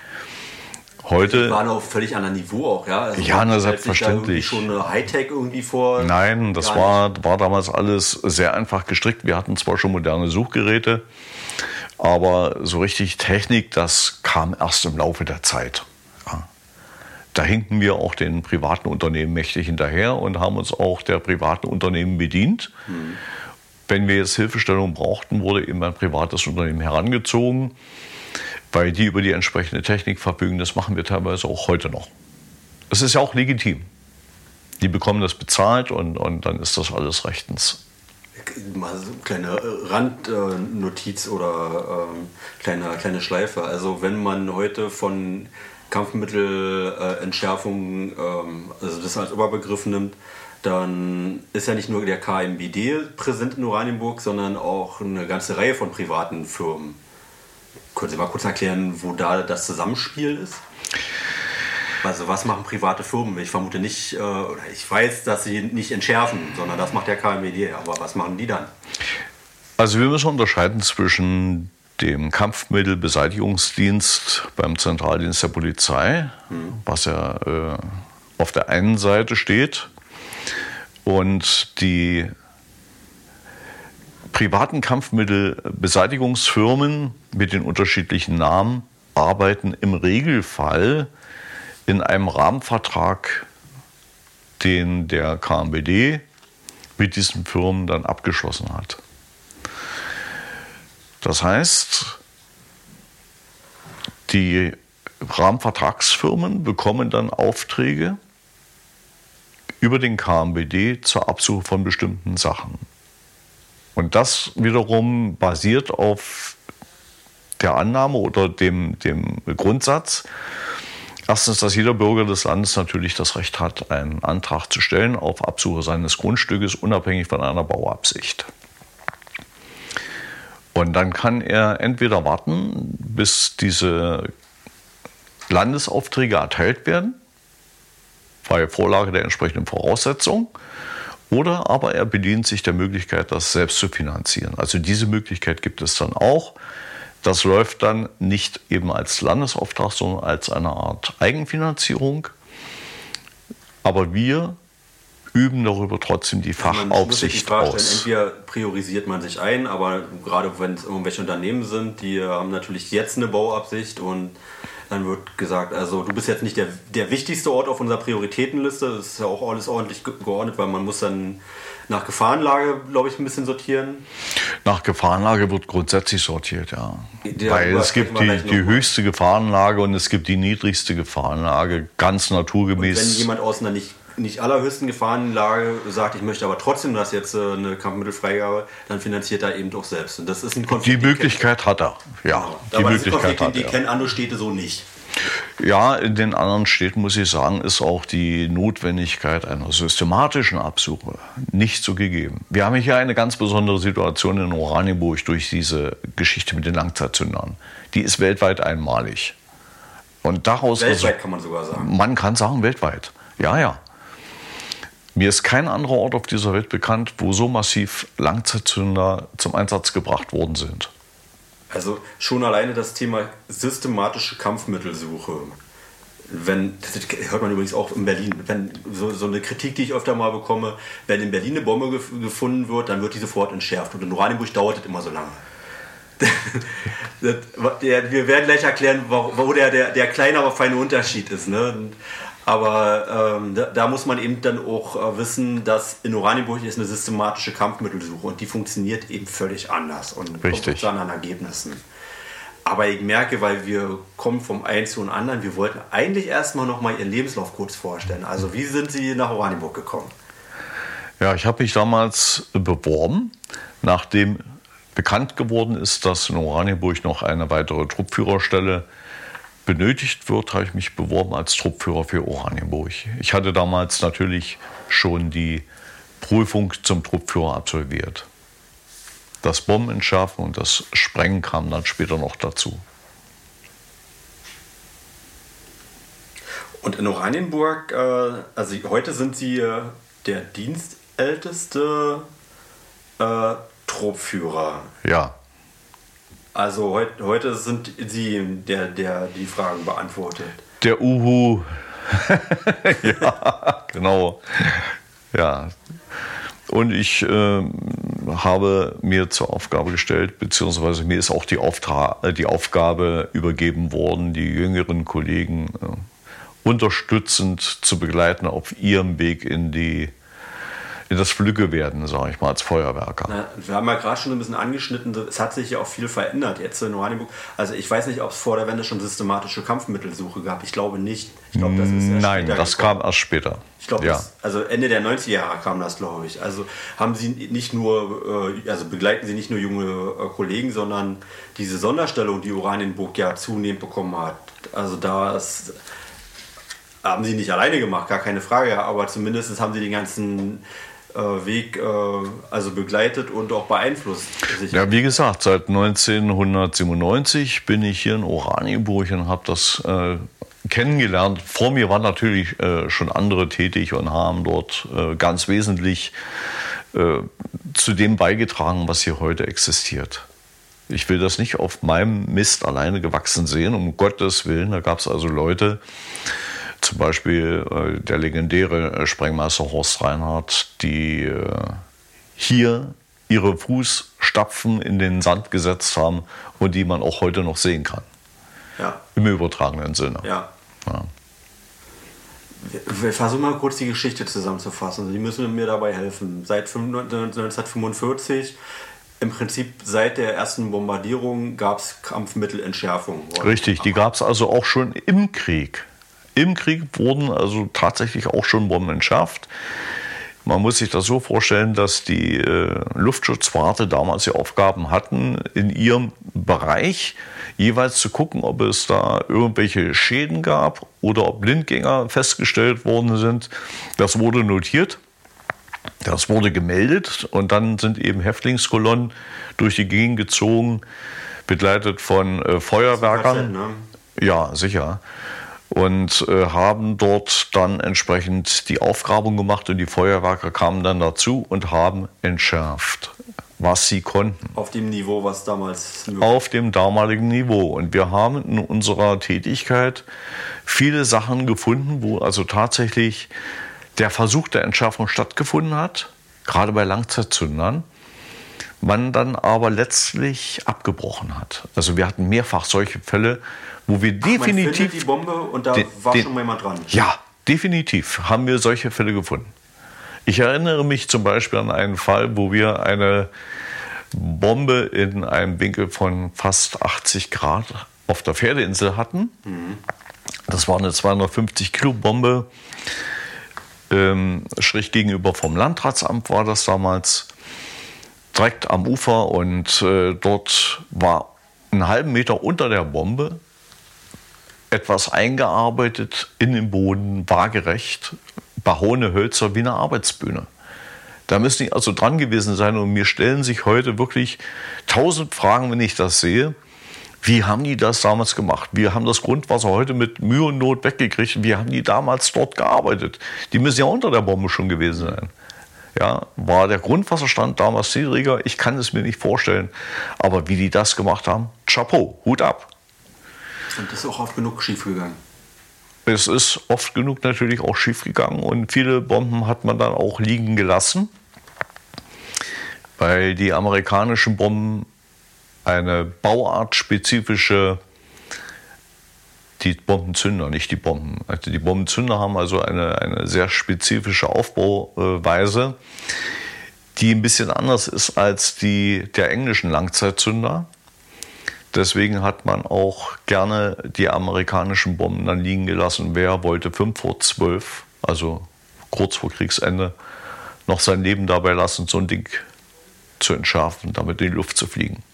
Heute. Die waren auf völlig anderem Niveau auch, ja? Also ja, na, selbstverständlich. Da schon eine Hightech irgendwie vor. Nein, das war, war damals alles sehr einfach gestrickt. Wir hatten zwar schon moderne Suchgeräte, aber so richtig Technik, das kam erst im Laufe der Zeit. Ja. Da hinken wir auch den privaten Unternehmen mächtig hinterher und haben uns auch der privaten Unternehmen bedient. Hm. Wenn wir jetzt Hilfestellung brauchten, wurde eben ein privates Unternehmen herangezogen weil die über die entsprechende Technik verfügen. Das machen wir teilweise auch heute noch. Es ist ja auch legitim. Die bekommen das bezahlt und, und dann ist das alles rechtens. Mal so eine kleine Randnotiz oder ähm, kleine, kleine Schleife. Also wenn man heute von Kampfmittelentschärfung, ähm, also das als Oberbegriff nimmt, dann ist ja nicht nur der KMBD präsent in Oranienburg, sondern auch eine ganze Reihe von privaten Firmen. Können Sie mal kurz erklären, wo da das Zusammenspiel ist? Also was machen private Firmen? Ich vermute nicht, äh, oder ich weiß, dass sie nicht entschärfen, sondern das macht der KMBD. Aber was machen die dann? Also wir müssen unterscheiden zwischen dem Kampfmittelbeseitigungsdienst beim Zentraldienst der Polizei, hm. was ja äh, auf der einen Seite steht, und die privaten Kampfmittelbeseitigungsfirmen mit den unterschiedlichen Namen arbeiten im Regelfall in einem Rahmenvertrag, den der KMBD mit diesen Firmen dann abgeschlossen hat. Das heißt, die Rahmenvertragsfirmen bekommen dann Aufträge über den KMBD zur Absuche von bestimmten Sachen. Und das wiederum basiert auf der Annahme oder dem, dem Grundsatz, erstens, dass jeder Bürger des Landes natürlich das Recht hat, einen Antrag zu stellen auf Absuche seines Grundstückes, unabhängig von einer Bauabsicht. Und dann kann er entweder warten, bis diese Landesaufträge erteilt werden, bei Vorlage der entsprechenden Voraussetzungen, oder aber er bedient sich der Möglichkeit, das selbst zu finanzieren. Also diese Möglichkeit gibt es dann auch. Das läuft dann nicht eben als Landesauftrag, sondern als eine Art Eigenfinanzierung. Aber wir üben darüber trotzdem die Fachaufsicht man aus. Entweder priorisiert man sich ein, aber gerade wenn es irgendwelche Unternehmen sind, die haben natürlich jetzt eine Bauabsicht und dann wird gesagt, also du bist jetzt nicht der, der wichtigste Ort auf unserer Prioritätenliste. Das ist ja auch alles ordentlich geordnet, weil man muss dann nach Gefahrenlage, glaube ich, ein bisschen sortieren. Nach Gefahrenlage wird grundsätzlich sortiert, ja. ja weil es gibt die, die höchste Gefahrenlage und es gibt die niedrigste Gefahrenlage, ganz naturgemäß. Und wenn jemand aus einer nicht nicht allerhöchsten Gefahrenlage sagt, ich möchte aber trotzdem das jetzt äh, eine Kampfmittelfreigabe, dann finanziert er eben doch selbst. Und das ist ein Konflikt. Die Möglichkeit hat er, ja. Genau. Die aber Möglichkeit Konflikt, hat er. Die kennen andere Städte so nicht. Ja, in den anderen Städten muss ich sagen, ist auch die Notwendigkeit einer systematischen Absuche nicht so gegeben. Wir haben hier eine ganz besondere Situation in Oranienburg durch diese Geschichte mit den Langzeitzündern. Die ist weltweit einmalig. Und daraus weltweit kann man sogar sagen. Man kann sagen weltweit. Ja, ja. Mir ist kein anderer Ort auf dieser Welt bekannt, wo so massiv Langzeitzünder zum Einsatz gebracht worden sind. Also schon alleine das Thema systematische Kampfmittelsuche. Wenn, das hört man übrigens auch in Berlin, wenn so, so eine Kritik, die ich öfter mal bekomme, wenn in Berlin eine Bombe gef gefunden wird, dann wird die sofort entschärft. Und in Oranienburg dauert es immer so lange. wir werden gleich erklären, wo der, der, der kleine, aber feine Unterschied ist. Ne? Aber ähm, da, da, muss man eben dann auch äh, wissen, dass in Oranienburg ist eine systematische Kampfmittelsuche und die funktioniert eben völlig anders und Richtig. kommt anderen Ergebnissen. Aber ich merke, weil wir kommen vom einen zu dem anderen, wir wollten eigentlich erstmal noch mal Ihren Lebenslauf kurz vorstellen. Also wie sind Sie nach Oranienburg gekommen? Ja, ich habe mich damals beworben, nachdem bekannt geworden ist, dass in Oranienburg noch eine weitere Truppführerstelle benötigt wird, habe ich mich beworben als Truppführer für Oranienburg. Ich hatte damals natürlich schon die Prüfung zum Truppführer absolviert. Das Bombenentschärfen und das Sprengen kam dann später noch dazu. Und in Oranienburg, äh, also heute sind Sie äh, der dienstälteste äh, Truppführer. Ja. Also heut, heute sind Sie der, der die Fragen beantwortet. Der Uhu. ja, genau. Ja. Und ich äh, habe mir zur Aufgabe gestellt, beziehungsweise mir ist auch die, äh, die Aufgabe übergeben worden, die jüngeren Kollegen äh, unterstützend zu begleiten auf ihrem Weg in die das Flügge werden, sage ich mal, als Feuerwerker. Na, wir haben ja gerade schon ein bisschen angeschnitten, es hat sich ja auch viel verändert jetzt in Oranienburg. Also ich weiß nicht, ob es vor der Wende schon systematische Kampfmittelsuche gab. Ich glaube nicht. Ich glaube, das ist Nein, das gekommen. kam erst später. Ich glaube, ja. also Ende der 90er Jahre kam das, glaube ich. Also haben Sie nicht nur, äh, also begleiten Sie nicht nur junge äh, Kollegen, sondern diese Sonderstellung, die Oranienburg ja zunehmend bekommen hat. Also da ist haben sie nicht alleine gemacht, gar keine Frage, aber zumindest haben sie den ganzen Weg äh, also begleitet und auch beeinflusst. Ja, wie gesagt, seit 1997 bin ich hier in Oranienburg und habe das äh, kennengelernt. Vor mir waren natürlich äh, schon andere tätig und haben dort äh, ganz wesentlich äh, zu dem beigetragen, was hier heute existiert. Ich will das nicht auf meinem Mist alleine gewachsen sehen, um Gottes Willen. Da gab es also Leute, zum Beispiel äh, der legendäre äh, Sprengmeister Horst Reinhardt, die äh, hier ihre Fußstapfen in den Sand gesetzt haben und die man auch heute noch sehen kann. Ja. Im übertragenen Sinne. Ja. ja. Wir versuchen mal kurz die Geschichte zusammenzufassen. Sie müssen mir dabei helfen. Seit 1945, im Prinzip seit der ersten Bombardierung, gab es Kampfmittelentschärfung. Richtig, die gab es also auch schon im Krieg. Im Krieg wurden also tatsächlich auch schon Bomben entschärft. Man muss sich das so vorstellen, dass die äh, Luftschutzwarte damals die Aufgaben hatten, in ihrem Bereich jeweils zu gucken, ob es da irgendwelche Schäden gab oder ob Blindgänger festgestellt worden sind. Das wurde notiert. Das wurde gemeldet und dann sind eben Häftlingskolonnen durch die Gegend gezogen, begleitet von äh, Feuerwerkern. Ne? Ja, sicher und äh, haben dort dann entsprechend die Aufgrabung gemacht und die Feuerwerker kamen dann dazu und haben entschärft, was sie konnten. Auf dem Niveau, was damals möglich Auf dem damaligen Niveau. Und wir haben in unserer Tätigkeit viele Sachen gefunden, wo also tatsächlich der Versuch der Entschärfung stattgefunden hat, gerade bei Langzeitzündern man dann aber letztlich abgebrochen hat. Also wir hatten mehrfach solche Fälle, wo wir Ach, definitiv. Man die Bombe und da den, war den, schon mal jemand dran. Ja, definitiv haben wir solche Fälle gefunden. Ich erinnere mich zum Beispiel an einen Fall, wo wir eine Bombe in einem Winkel von fast 80 Grad auf der Pferdeinsel hatten. Mhm. Das war eine 250 Kilo Bombe. Ähm, schräg gegenüber vom Landratsamt war das damals, direkt am Ufer und äh, dort war einen halben Meter unter der Bombe etwas eingearbeitet in den Boden, waagerecht, behauene Hölzer wie eine Arbeitsbühne. Da müssen die also dran gewesen sein und mir stellen sich heute wirklich tausend Fragen, wenn ich das sehe. Wie haben die das damals gemacht? Wir haben das Grundwasser heute mit Mühe und Not weggekriegt. Wie haben die damals dort gearbeitet? Die müssen ja unter der Bombe schon gewesen sein. Ja, war der Grundwasserstand damals niedriger? Ich kann es mir nicht vorstellen. Aber wie die das gemacht haben, Chapeau, Hut ab. Und das ist auch oft genug schiefgegangen. Es ist oft genug natürlich auch schiefgegangen und viele Bomben hat man dann auch liegen gelassen, weil die amerikanischen Bomben eine bauartspezifische die Bombenzünder, nicht die Bomben. Also die Bombenzünder haben also eine, eine sehr spezifische Aufbauweise, die ein bisschen anders ist als die der englischen Langzeitzünder. Deswegen hat man auch gerne die amerikanischen Bomben dann liegen gelassen. Wer wollte 5 vor 12, also kurz vor Kriegsende, noch sein Leben dabei lassen, so ein Ding zu entschärfen, damit in die Luft zu fliegen.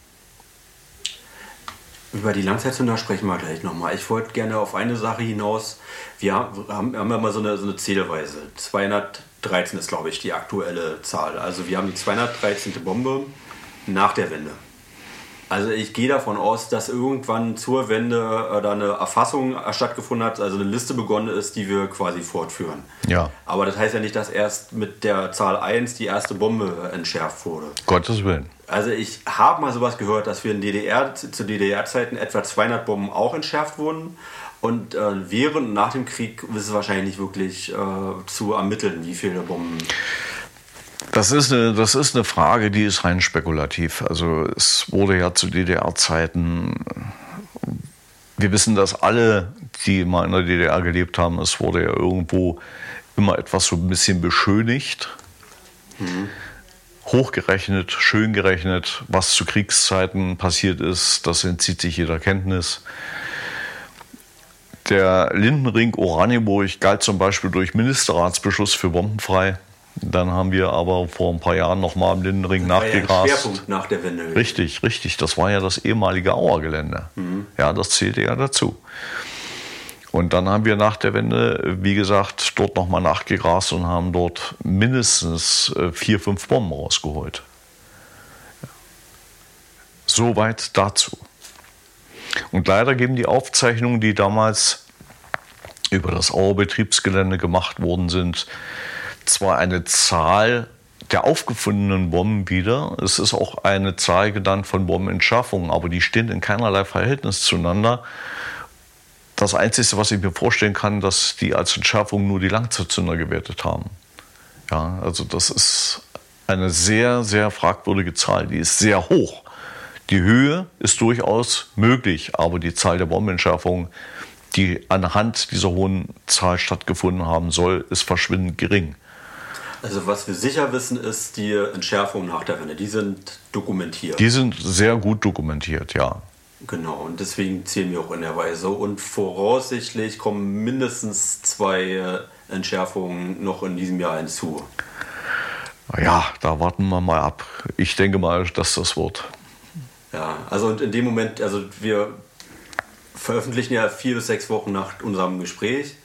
Über die Langzeitzünder sprechen wir gleich nochmal. Ich wollte gerne auf eine Sache hinaus. Wir haben, haben ja so eine, so eine Zählweise. 213 ist, glaube ich, die aktuelle Zahl. Also wir haben die 213. Bombe nach der Wende. Also ich gehe davon aus, dass irgendwann zur Wende äh, da eine Erfassung stattgefunden hat, also eine Liste begonnen ist, die wir quasi fortführen. Ja. Aber das heißt ja nicht, dass erst mit der Zahl 1 die erste Bombe entschärft wurde. Gottes Willen. Also ich habe mal sowas gehört, dass wir in DDR, zu DDR-Zeiten etwa 200 Bomben auch entschärft wurden. Und äh, während und nach dem Krieg ist es wahrscheinlich nicht wirklich äh, zu ermitteln, wie viele Bomben das ist, eine, das ist eine Frage, die ist rein spekulativ. Also es wurde ja zu DDR-Zeiten, wir wissen das alle, die mal in der DDR gelebt haben, es wurde ja irgendwo immer etwas so ein bisschen beschönigt. Mhm. Hochgerechnet, schön gerechnet, was zu Kriegszeiten passiert ist, das entzieht sich jeder Kenntnis. Der Lindenring Oranienburg galt zum Beispiel durch Ministerratsbeschluss für bombenfrei. Dann haben wir aber vor ein paar Jahren noch mal im Lindenring das nachgegrast. War ja Schwerpunkt nach der Wende. Richtig, richtig. Das war ja das ehemalige Auergelände. Mhm. Ja, das zählte ja dazu. Und dann haben wir nach der Wende, wie gesagt, dort nochmal nachgegrast und haben dort mindestens äh, vier, fünf Bomben rausgeholt. Soweit dazu. Und leider geben die Aufzeichnungen, die damals über das Auerbetriebsgelände gemacht worden sind, zwar eine Zahl der aufgefundenen Bomben wieder. Es ist auch eine Zahl genannt von Bombenentschärfungen, aber die stehen in keinerlei Verhältnis zueinander. Das Einzige, was ich mir vorstellen kann, dass die als Entschärfung nur die Langzeitzünder gewertet haben. Ja, also das ist eine sehr, sehr fragwürdige Zahl. Die ist sehr hoch. Die Höhe ist durchaus möglich, aber die Zahl der Bombenentschärfungen, die anhand dieser hohen Zahl stattgefunden haben soll, ist verschwindend gering. Also was wir sicher wissen, ist die Entschärfungen nach der Wende. Die sind dokumentiert. Die sind sehr gut dokumentiert, ja. Genau, und deswegen zählen wir auch in der Weise. Und voraussichtlich kommen mindestens zwei äh, Entschärfungen noch in diesem Jahr hinzu. Ja, da warten wir mal ab. Ich denke mal, dass das wird. Ja, also und in dem Moment, also wir veröffentlichen ja vier bis sechs Wochen nach unserem Gespräch.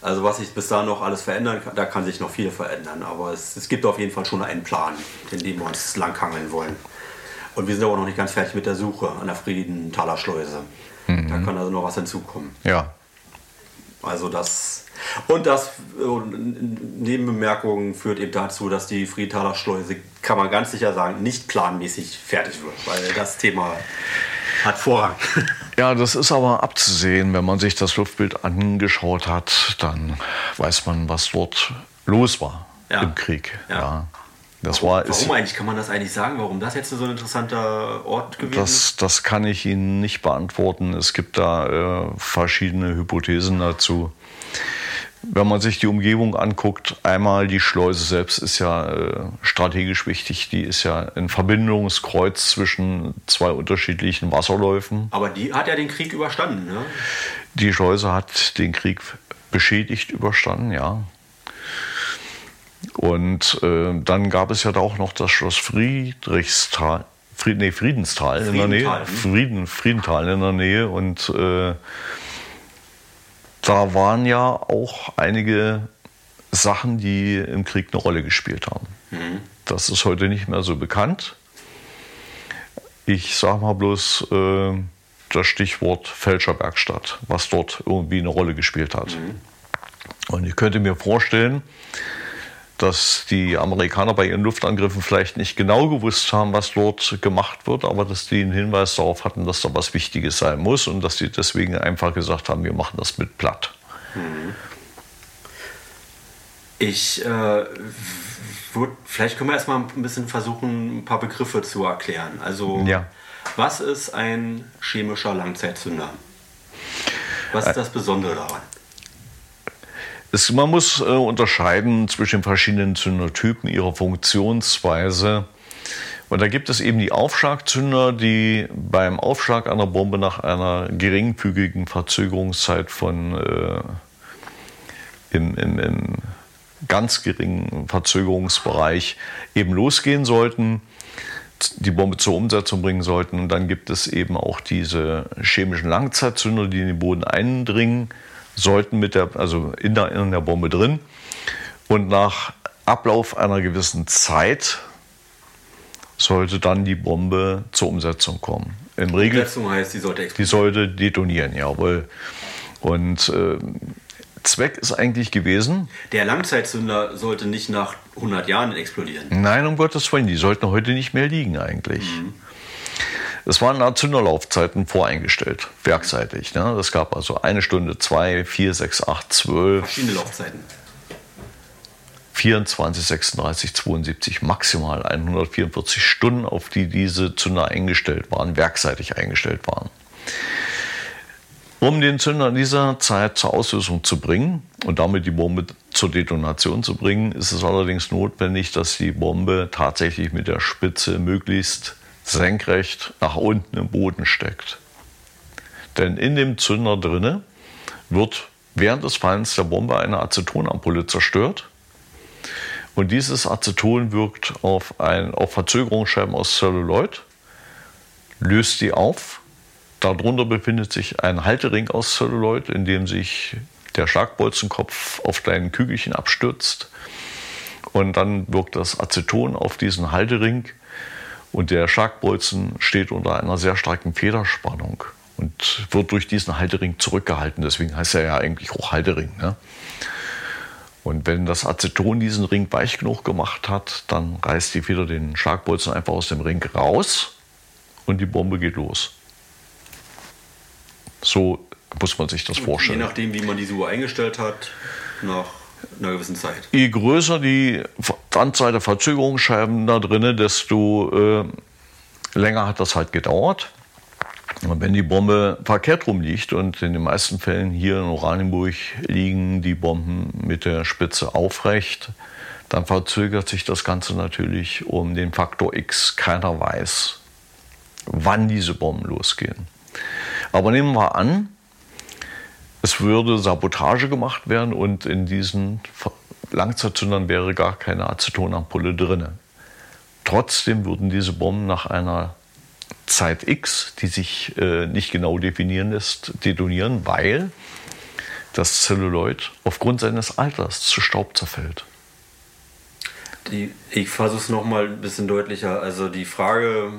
Also was sich bis da noch alles verändern kann, da kann sich noch viel verändern. Aber es, es gibt auf jeden Fall schon einen Plan, in dem wir uns langhangeln wollen. Und wir sind aber noch nicht ganz fertig mit der Suche an der Friedenthaler Schleuse. Mhm. Da kann also noch was hinzukommen. Ja. Also das und das Nebenbemerkung führt eben dazu, dass die Friedenthaler Schleuse, kann man ganz sicher sagen, nicht planmäßig fertig wird, weil das Thema hat Vorrang. Ja, das ist aber abzusehen. Wenn man sich das Luftbild angeschaut hat, dann weiß man, was dort los war ja. im Krieg. Ja. ja. Das warum, war, warum eigentlich? Kann man das eigentlich sagen? Warum das jetzt so ein interessanter Ort gewesen das, Das kann ich Ihnen nicht beantworten. Es gibt da äh, verschiedene Hypothesen dazu. Wenn man sich die Umgebung anguckt, einmal die Schleuse selbst ist ja äh, strategisch wichtig. Die ist ja ein Verbindungskreuz zwischen zwei unterschiedlichen Wasserläufen. Aber die hat ja den Krieg überstanden, ne? Die Schleuse hat den Krieg beschädigt überstanden, ja. Und äh, dann gab es ja da auch noch das Schloss Friedrichsthal, Fried, nee, Friedensthal in der Nähe. Hm? Frieden, Friedenthal in der Nähe. Und äh, da waren ja auch einige Sachen, die im Krieg eine Rolle gespielt haben. Mhm. Das ist heute nicht mehr so bekannt. Ich sage mal bloß äh, das Stichwort Fälscherwerkstatt, was dort irgendwie eine Rolle gespielt hat. Mhm. Und ich könnte mir vorstellen, dass die Amerikaner bei ihren Luftangriffen vielleicht nicht genau gewusst haben, was dort gemacht wird, aber dass die einen Hinweis darauf hatten, dass da was Wichtiges sein muss und dass sie deswegen einfach gesagt haben, wir machen das mit platt. Mhm. Ich äh, würd, vielleicht können wir erstmal ein bisschen versuchen, ein paar Begriffe zu erklären. Also, ja. was ist ein chemischer Langzeitzünder? Was ist das Besondere daran? Es, man muss äh, unterscheiden zwischen den verschiedenen Zündertypen, ihrer Funktionsweise. Und da gibt es eben die Aufschlagzünder, die beim Aufschlag einer Bombe nach einer geringfügigen Verzögerungszeit von äh, im, im, im ganz geringen Verzögerungsbereich eben losgehen sollten, die Bombe zur Umsetzung bringen sollten. Und dann gibt es eben auch diese chemischen Langzeitzünder, die in den Boden eindringen sollten mit der, also in der, in der Bombe drin. Und nach Ablauf einer gewissen Zeit sollte dann die Bombe zur Umsetzung kommen. Im Regel, Umsetzung heißt, die sollte explodieren. Die sollte detonieren, jawohl. Und äh, Zweck ist eigentlich gewesen. Der Langzeitzünder sollte nicht nach 100 Jahren explodieren. Nein, um Gottes Willen, die sollten heute nicht mehr liegen eigentlich. Mhm. Es waren Zünderlaufzeiten voreingestellt, werkseitig. Ne? Das gab also eine Stunde, zwei, vier, sechs, acht, zwölf. Verschiedene Laufzeiten. 24, 36, 72, maximal 144 Stunden, auf die diese Zünder eingestellt waren, werkseitig eingestellt waren. Um den Zünder in dieser Zeit zur Auslösung zu bringen und damit die Bombe zur Detonation zu bringen, ist es allerdings notwendig, dass die Bombe tatsächlich mit der Spitze möglichst senkrecht nach unten im Boden steckt. Denn in dem Zünder drinne wird während des Fallens der Bombe eine Acetonampulle zerstört. Und dieses Aceton wirkt auf, ein, auf Verzögerungsscheiben aus Celluloid, löst die auf Darunter befindet sich ein Haltering aus Zelluloid, in dem sich der Schlagbolzenkopf auf kleinen Kügelchen abstürzt. Und dann wirkt das Aceton auf diesen Haltering und der Schlagbolzen steht unter einer sehr starken Federspannung und wird durch diesen Haltering zurückgehalten. Deswegen heißt er ja eigentlich auch Haltering. Ne? Und wenn das Aceton diesen Ring weich genug gemacht hat, dann reißt die Feder den Schlagbolzen einfach aus dem Ring raus und die Bombe geht los. So muss man sich das vorstellen. Je nachdem, wie man die Uhr eingestellt hat, nach einer gewissen Zeit. Je größer die Anzahl der Verzögerungsscheiben da drin, desto äh, länger hat das halt gedauert. Und wenn die Bombe verkehrt rum liegt und in den meisten Fällen hier in Oranienburg liegen die Bomben mit der Spitze aufrecht, dann verzögert sich das Ganze natürlich um den Faktor X. Keiner weiß, wann diese Bomben losgehen. Aber nehmen wir an, es würde Sabotage gemacht werden und in diesen Langzeitzündern wäre gar keine Acetonampulle drin. Trotzdem würden diese Bomben nach einer Zeit X, die sich äh, nicht genau definieren lässt, detonieren, weil das Zelluloid aufgrund seines Alters zu Staub zerfällt. Die, ich versuche es nochmal ein bisschen deutlicher. Also die Frage,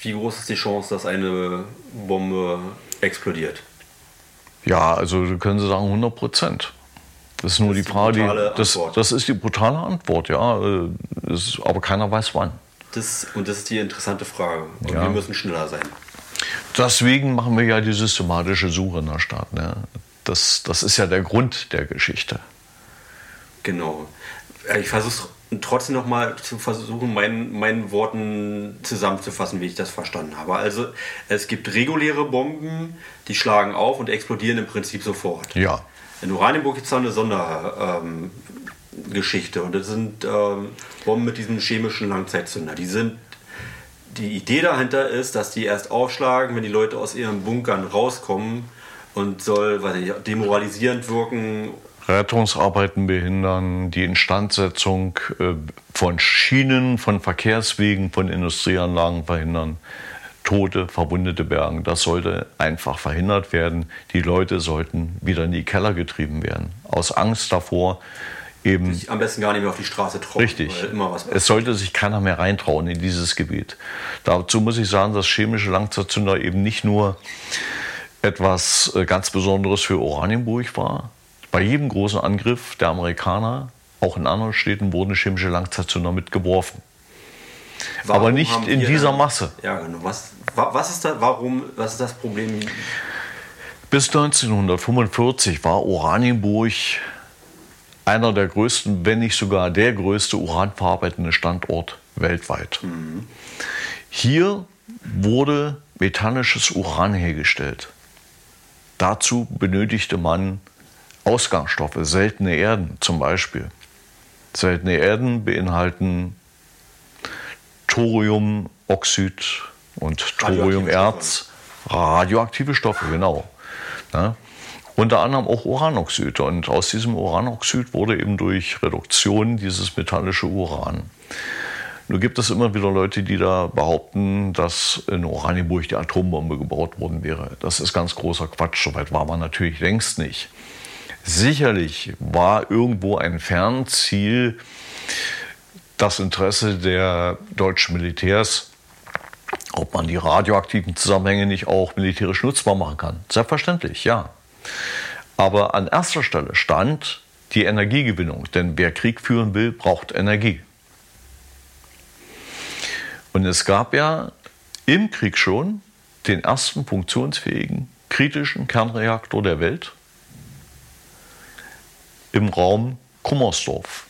wie groß ist die Chance, dass eine Bombe explodiert? Ja, also können Sie sagen 100 Prozent. Das ist nur das die, die Frage, das, das, ist die brutale Antwort, ja. Äh, aber keiner weiß wann. Das, und das ist die interessante Frage. Und ja. wir müssen schneller sein. Deswegen machen wir ja die systematische Suche in der Stadt. Ne? Das, das ist ja der Grund der Geschichte. Genau. Ich versuche trotzdem noch mal zu versuchen, meinen, meinen Worten zusammenzufassen, wie ich das verstanden habe. Also es gibt reguläre Bomben, die schlagen auf und explodieren im Prinzip sofort. Ja. In Oranienburg gibt es eine Sondergeschichte ähm, und das sind ähm, Bomben mit diesem chemischen Langzeitzünder. Die sind die Idee dahinter ist, dass die erst aufschlagen, wenn die Leute aus ihren Bunkern rauskommen und soll weiß ich, demoralisierend wirken Rettungsarbeiten behindern, die Instandsetzung äh, von Schienen, von Verkehrswegen, von Industrieanlagen verhindern, Tote, Verwundete bergen. Das sollte einfach verhindert werden. Die Leute sollten wieder in die Keller getrieben werden. Aus Angst davor, eben. Sich am besten gar nicht mehr auf die Straße trauen. Richtig. es sollte sich keiner mehr reintrauen in dieses Gebiet. Dazu muss ich sagen, dass chemische Langzeitzünder eben nicht nur etwas äh, ganz Besonderes für Oranienburg war, bei jedem großen Angriff der Amerikaner, auch in anderen Städten, wurden chemische Langzeitzünder mitgeworfen. Warum Aber nicht in dieser Masse. Ja, genau. Was, was, ist da, warum, was ist das Problem? Bis 1945 war Oranienburg einer der größten, wenn nicht sogar der größte uranverarbeitende Standort weltweit. Mhm. Hier wurde metallisches Uran hergestellt. Dazu benötigte man Ausgangsstoffe, seltene Erden zum Beispiel. Seltene Erden beinhalten Thoriumoxid und Thoriumerz, radioaktive Stoffe, genau. Ja. Unter anderem auch Uranoxid. Und aus diesem Uranoxid wurde eben durch Reduktion dieses metallische Uran. Nun gibt es immer wieder Leute, die da behaupten, dass in Oranienburg die Atombombe gebaut worden wäre. Das ist ganz großer Quatsch. Soweit war man natürlich längst nicht. Sicherlich war irgendwo ein Fernziel das Interesse der deutschen Militärs, ob man die radioaktiven Zusammenhänge nicht auch militärisch nutzbar machen kann. Selbstverständlich, ja. Aber an erster Stelle stand die Energiegewinnung, denn wer Krieg führen will, braucht Energie. Und es gab ja im Krieg schon den ersten funktionsfähigen kritischen Kernreaktor der Welt, im Raum Kummersdorf,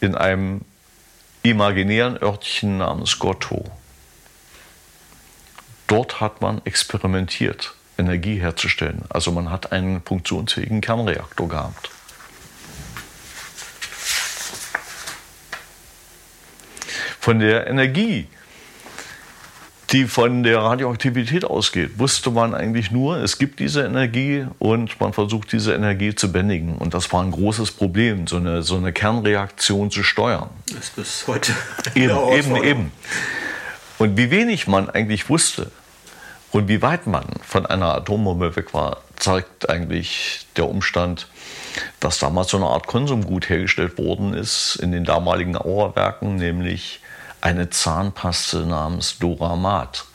in einem imaginären Örtchen namens Gotto. Dort hat man experimentiert, Energie herzustellen. Also man hat einen funktionsfähigen Kernreaktor gehabt. Von der Energie, die von der Radioaktivität ausgeht, wusste man eigentlich nur, es gibt diese Energie und man versucht diese Energie zu bändigen. Und das war ein großes Problem, so eine, so eine Kernreaktion zu steuern. Das ist bis heute. Eben, eben, eben. Und wie wenig man eigentlich wusste, Und wie weit man von einer Atombombe weg war, zeigt eigentlich der Umstand, dass damals so eine Art Konsumgut hergestellt worden ist in den damaligen Auerwerken, nämlich eine Zahnpaste namens Doramat.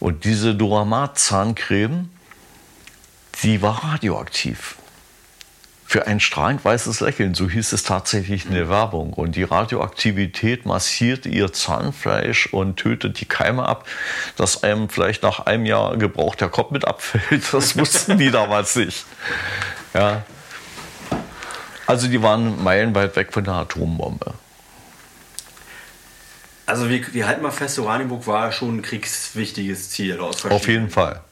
Und diese Doramat-Zahncreme, die war radioaktiv. Für ein strahlend weißes Lächeln, so hieß es tatsächlich in der Werbung. Und die Radioaktivität massiert ihr Zahnfleisch und tötet die Keime ab, dass einem vielleicht nach einem Jahr Gebrauch der Kopf mit abfällt. Das wussten die damals nicht. Ja. Also die waren meilenweit weg von der Atombombe. Also wir, wir halten mal fest, Oranienburg war schon ein kriegswichtiges Ziel. Aus Auf jeden Fall.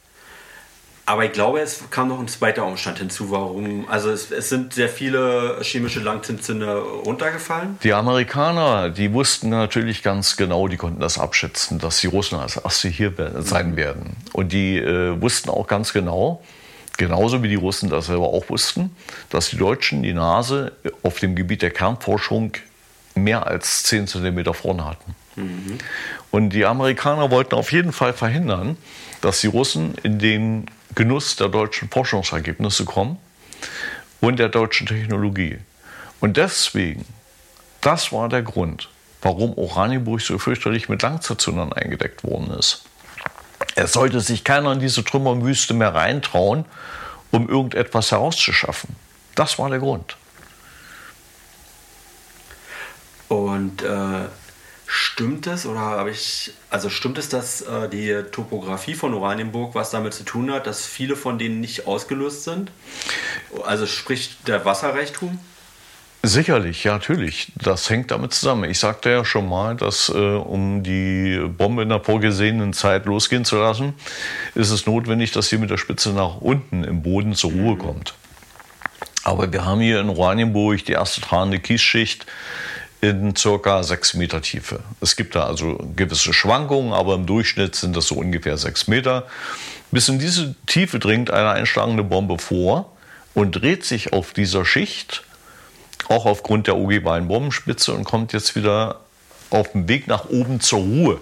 Aber ich glaube, es kam noch ein zweiter Umstand hinzu, warum. Also es, es sind sehr viele chemische Langzimtzünder runtergefallen. Die Amerikaner, die wussten natürlich ganz genau, die konnten das abschätzen, dass die Russen als erste hier sein werden. Und die äh, wussten auch ganz genau, genauso wie die Russen das selber auch wussten, dass die Deutschen die Nase auf dem Gebiet der Kernforschung mehr als 10 cm vorne hatten. Und die Amerikaner wollten auf jeden Fall verhindern, dass die Russen in den Genuss der deutschen Forschungsergebnisse kommen und der deutschen Technologie. Und deswegen, das war der Grund, warum Oranienburg so fürchterlich mit Langzeitzündern eingedeckt worden ist. Es sollte sich keiner in diese Trümmerwüste mehr reintrauen, um irgendetwas herauszuschaffen. Das war der Grund. Und äh, Stimmt es oder habe ich, also stimmt es, dass äh, die Topografie von Oranienburg was damit zu tun hat, dass viele von denen nicht ausgelöst sind? Also sprich der Wasserreichtum? Sicherlich, ja, natürlich. Das hängt damit zusammen. Ich sagte ja schon mal, dass äh, um die Bombe in der vorgesehenen Zeit losgehen zu lassen, ist es notwendig, dass sie mit der Spitze nach unten im Boden zur Ruhe mhm. kommt. Aber wir haben hier in Oranienburg die erste tragende Kiesschicht in circa 6 Meter Tiefe. Es gibt da also gewisse Schwankungen, aber im Durchschnitt sind das so ungefähr 6 Meter. Bis in diese Tiefe dringt eine einschlagende Bombe vor und dreht sich auf dieser Schicht, auch aufgrund der ogivalen Bombenspitze, und kommt jetzt wieder auf dem Weg nach oben zur Ruhe.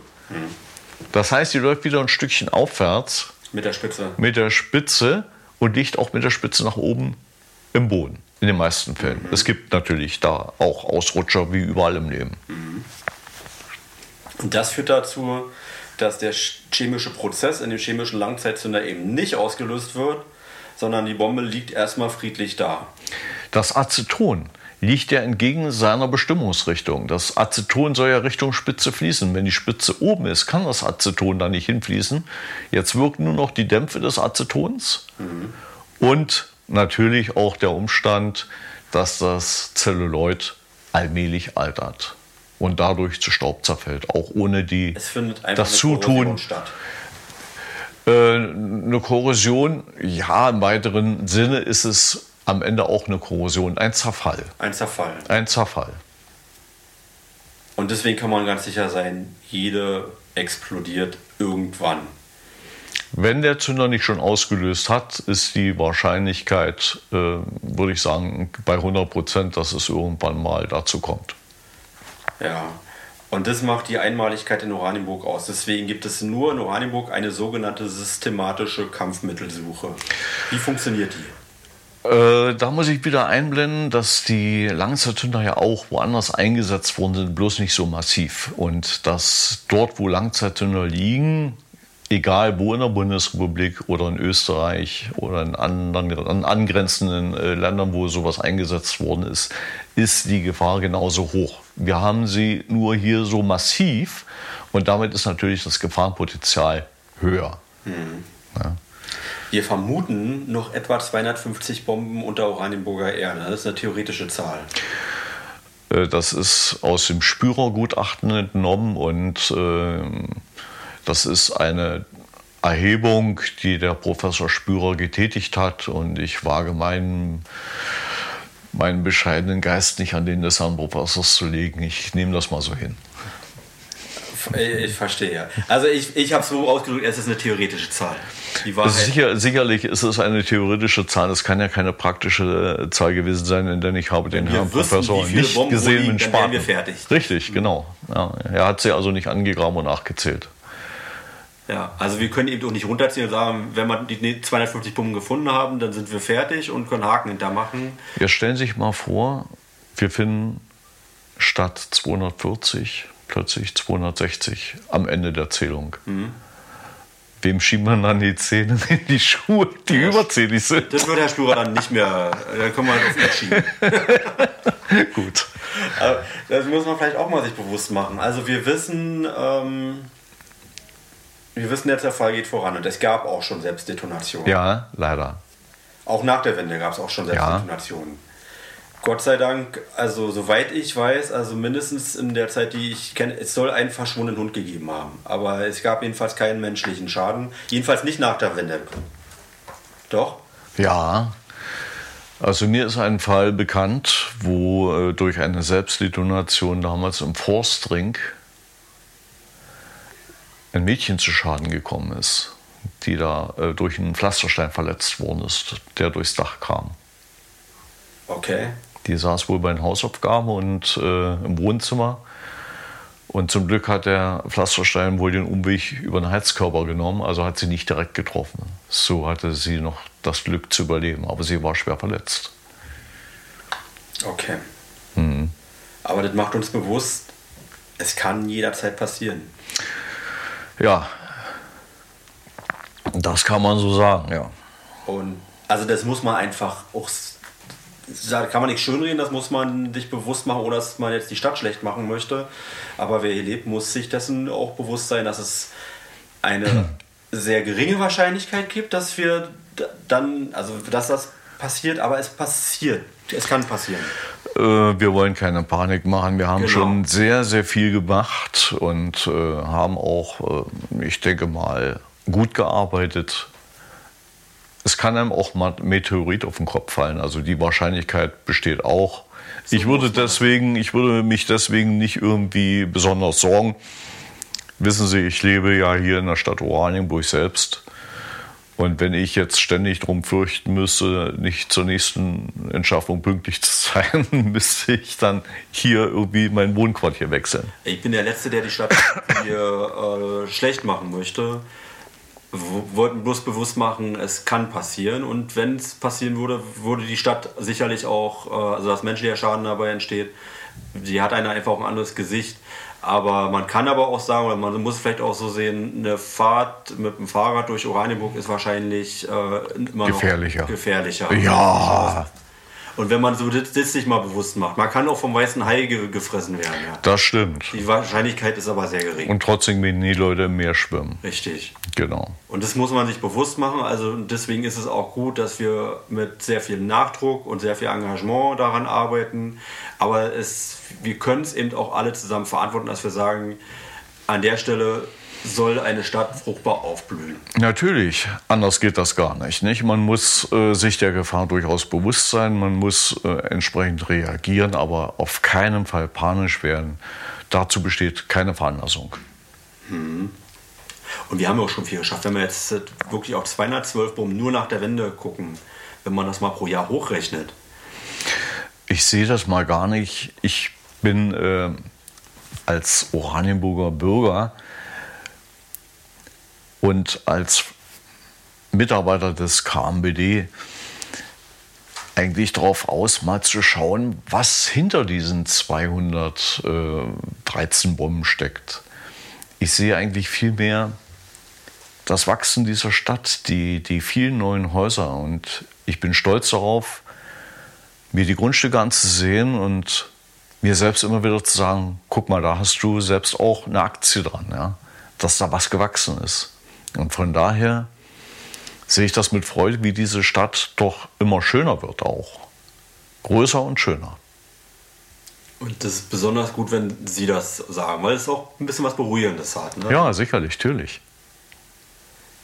Das heißt, sie läuft wieder ein Stückchen aufwärts. Mit der Spitze. Mit der Spitze und liegt auch mit der Spitze nach oben im Boden. In den meisten Fällen. Mhm. Es gibt natürlich da auch Ausrutscher wie überall im Leben. Mhm. Und das führt dazu, dass der chemische Prozess in dem chemischen Langzeitzünder eben nicht ausgelöst wird, sondern die Bombe liegt erstmal friedlich da. Das Aceton liegt ja entgegen seiner Bestimmungsrichtung. Das Aceton soll ja Richtung Spitze fließen. Wenn die Spitze oben ist, kann das Aceton da nicht hinfließen. Jetzt wirken nur noch die Dämpfe des Acetons mhm. und natürlich auch der Umstand, dass das Zelluloid allmählich altert und dadurch zu Staub zerfällt, auch ohne die, das Zutun. Statt. Äh, eine Korrosion, ja, im weiteren Sinne ist es am Ende auch eine Korrosion, ein Zerfall. Ein Zerfall. Ein Zerfall. Und deswegen kann man ganz sicher sein, jede explodiert irgendwann. Wenn der Zünder nicht schon ausgelöst hat, ist die Wahrscheinlichkeit, äh, würde ich sagen, bei 100 Prozent, dass es irgendwann mal dazu kommt. Ja, und das macht die Einmaligkeit in Oranienburg aus. Deswegen gibt es nur in Oranienburg eine sogenannte systematische Kampfmittelsuche. Wie funktioniert die? Äh, da muss ich wieder einblenden, dass die Langzeitzünder ja auch woanders eingesetzt worden sind, bloß nicht so massiv. Und dass dort, wo Langzeitzünder liegen, egal wo in der Bundesrepublik oder in Österreich oder in anderen angrenzenden äh, Ländern, wo sowas eingesetzt worden ist, ist die Gefahr genauso hoch. Wir haben sie nur hier so massiv und damit ist natürlich das Gefahrenpotenzial höher. Mhm. Ja. Wir vermuten noch etwa 250 Bomben unter Oranienburger Erde. Das ist eine theoretische Zahl. Äh, das ist aus dem Spürergutachten entnommen und äh, das ist eine Erhebung, die der Professor Spürer getätigt hat und ich wage meinen, meinen bescheidenen Geist nicht an den des Herrn Professors zu legen. Ich nehme das mal so hin. Ich verstehe. Also ich, ich habe es so ausgedrückt, es ist eine theoretische Zahl. Sicher, sicherlich ist es eine theoretische Zahl. Es kann ja keine praktische Zahl gewesen sein, in der ich habe den Herrn Professor nicht Bomben gesehen mit Spaten. Richtig, genau. Ja, er hat sie also nicht angegraben und nachgezählt. Ja, also wir können eben auch nicht runterziehen und sagen, wenn wir die 250 Bomben gefunden haben, dann sind wir fertig und können Haken hintermachen. Wir stellen sich mal vor, wir finden statt 240 plötzlich 260 am Ende der Zählung. Mhm. Wem schieben wir dann die Zähne in die Schuhe, die ja, überzählig sind? Das wird Herr Spurer dann nicht mehr, dann können wir das nicht schieben. Gut. Aber das muss man vielleicht auch mal sich bewusst machen. Also wir wissen, ähm, wir wissen jetzt, der Fall geht voran und es gab auch schon Selbstdetonationen. Ja, leider. Auch nach der Wende gab es auch schon Selbstdetonationen. Ja. Gott sei Dank, also soweit ich weiß, also mindestens in der Zeit, die ich kenne, es soll einen verschwundenen Hund gegeben haben. Aber es gab jedenfalls keinen menschlichen Schaden. Jedenfalls nicht nach der Wende. Doch? Ja. Also mir ist ein Fall bekannt, wo äh, durch eine Selbstdetonation damals im Forstring ein Mädchen zu Schaden gekommen ist, die da äh, durch einen Pflasterstein verletzt worden ist, der durchs Dach kam. Okay. Die saß wohl bei den Hausaufgaben und äh, im Wohnzimmer. Und zum Glück hat der Pflasterstein wohl den Umweg über den Heizkörper genommen, also hat sie nicht direkt getroffen. So hatte sie noch das Glück zu überleben, aber sie war schwer verletzt. Okay. Mhm. Aber das macht uns bewusst, es kann jederzeit passieren. Ja, das kann man so sagen, ja. Und also das muss man einfach auch, kann man nicht schönreden, das muss man sich bewusst machen, ohne dass man jetzt die Stadt schlecht machen möchte. Aber wer hier lebt, muss sich dessen auch bewusst sein, dass es eine sehr geringe Wahrscheinlichkeit gibt, dass wir dann, also dass das passiert, aber es passiert. Es kann passieren. Äh, wir wollen keine Panik machen. Wir haben genau. schon sehr, sehr viel gemacht und äh, haben auch, äh, ich denke mal, gut gearbeitet. Es kann einem auch mal Meteorit auf den Kopf fallen. Also die Wahrscheinlichkeit besteht auch. So ich würde deswegen, ich würde mich deswegen nicht irgendwie besonders sorgen. Wissen Sie, ich lebe ja hier in der Stadt Oranienburg selbst. Und wenn ich jetzt ständig darum fürchten müsste, nicht zur nächsten Entschaffung pünktlich zu sein, müsste ich dann hier irgendwie mein Wohnquartier wechseln. Ich bin der Letzte, der die Stadt hier äh, schlecht machen möchte. Wollten bloß bewusst machen, es kann passieren. Und wenn es passieren würde, würde die Stadt sicherlich auch, äh, also dass menschlicher Schaden dabei entsteht, sie hat eine, einfach ein anderes Gesicht. Aber man kann aber auch sagen, oder man muss vielleicht auch so sehen, eine Fahrt mit dem Fahrrad durch Oranienburg ist wahrscheinlich äh, immer gefährlicher. noch gefährlicher. Ja. Und wenn man so das, das, sich mal bewusst macht, man kann auch vom weißen Hai gefressen werden. Ja. Das stimmt. Die Wahrscheinlichkeit ist aber sehr gering. Und trotzdem gehen die Leute im Meer schwimmen. Richtig. Genau. Und das muss man sich bewusst machen. Also deswegen ist es auch gut, dass wir mit sehr viel Nachdruck und sehr viel Engagement daran arbeiten. Aber es, wir können es eben auch alle zusammen verantworten, dass wir sagen, an der Stelle soll eine Stadt fruchtbar aufblühen. Natürlich, anders geht das gar nicht. nicht? Man muss äh, sich der Gefahr durchaus bewusst sein, man muss äh, entsprechend reagieren, aber auf keinen Fall panisch werden. Dazu besteht keine Veranlassung. Hm. Und wir haben ja auch schon viel geschafft. Wenn wir jetzt wirklich auf 212 Bomben nur nach der Wende gucken, wenn man das mal pro Jahr hochrechnet. Ich sehe das mal gar nicht. Ich bin äh, als Oranienburger Bürger und als Mitarbeiter des KMBD eigentlich darauf aus, mal zu schauen, was hinter diesen 213 Bomben steckt. Ich sehe eigentlich viel mehr das Wachsen dieser Stadt, die, die vielen neuen Häuser. Und ich bin stolz darauf, mir die Grundstücke anzusehen und mir selbst immer wieder zu sagen, guck mal, da hast du selbst auch eine Aktie dran, ja? dass da was gewachsen ist. Und von daher sehe ich das mit Freude, wie diese Stadt doch immer schöner wird auch. Größer und schöner. Und das ist besonders gut, wenn Sie das sagen, weil es auch ein bisschen was Beruhigendes hat. Ne? Ja, sicherlich, natürlich.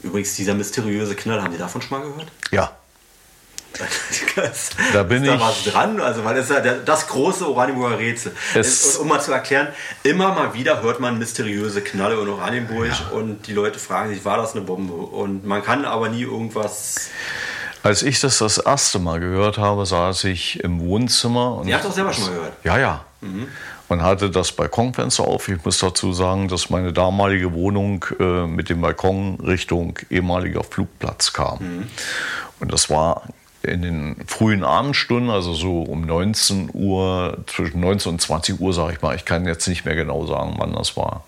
Übrigens, dieser mysteriöse Knall, haben Sie davon schon mal gehört? Ja. da bin ist da ich. was dran, also weil es ja das große Oranienburger Rätsel. Es um mal zu erklären, immer mal wieder hört man mysteriöse Knalle in Oranienburg ja. und die Leute fragen sich, war das eine Bombe? Und man kann aber nie irgendwas. Als ich das das erste Mal gehört habe, saß ich im Wohnzimmer. Und Sie hat doch selber schon mal gehört. Ja, ja. Mhm. Man hatte das Balkonfenster auf. Ich muss dazu sagen, dass meine damalige Wohnung äh, mit dem Balkon Richtung ehemaliger Flugplatz kam. Mhm. Und das war in den frühen Abendstunden, also so um 19 Uhr, zwischen 19 und 20 Uhr, sage ich mal. Ich kann jetzt nicht mehr genau sagen, wann das war.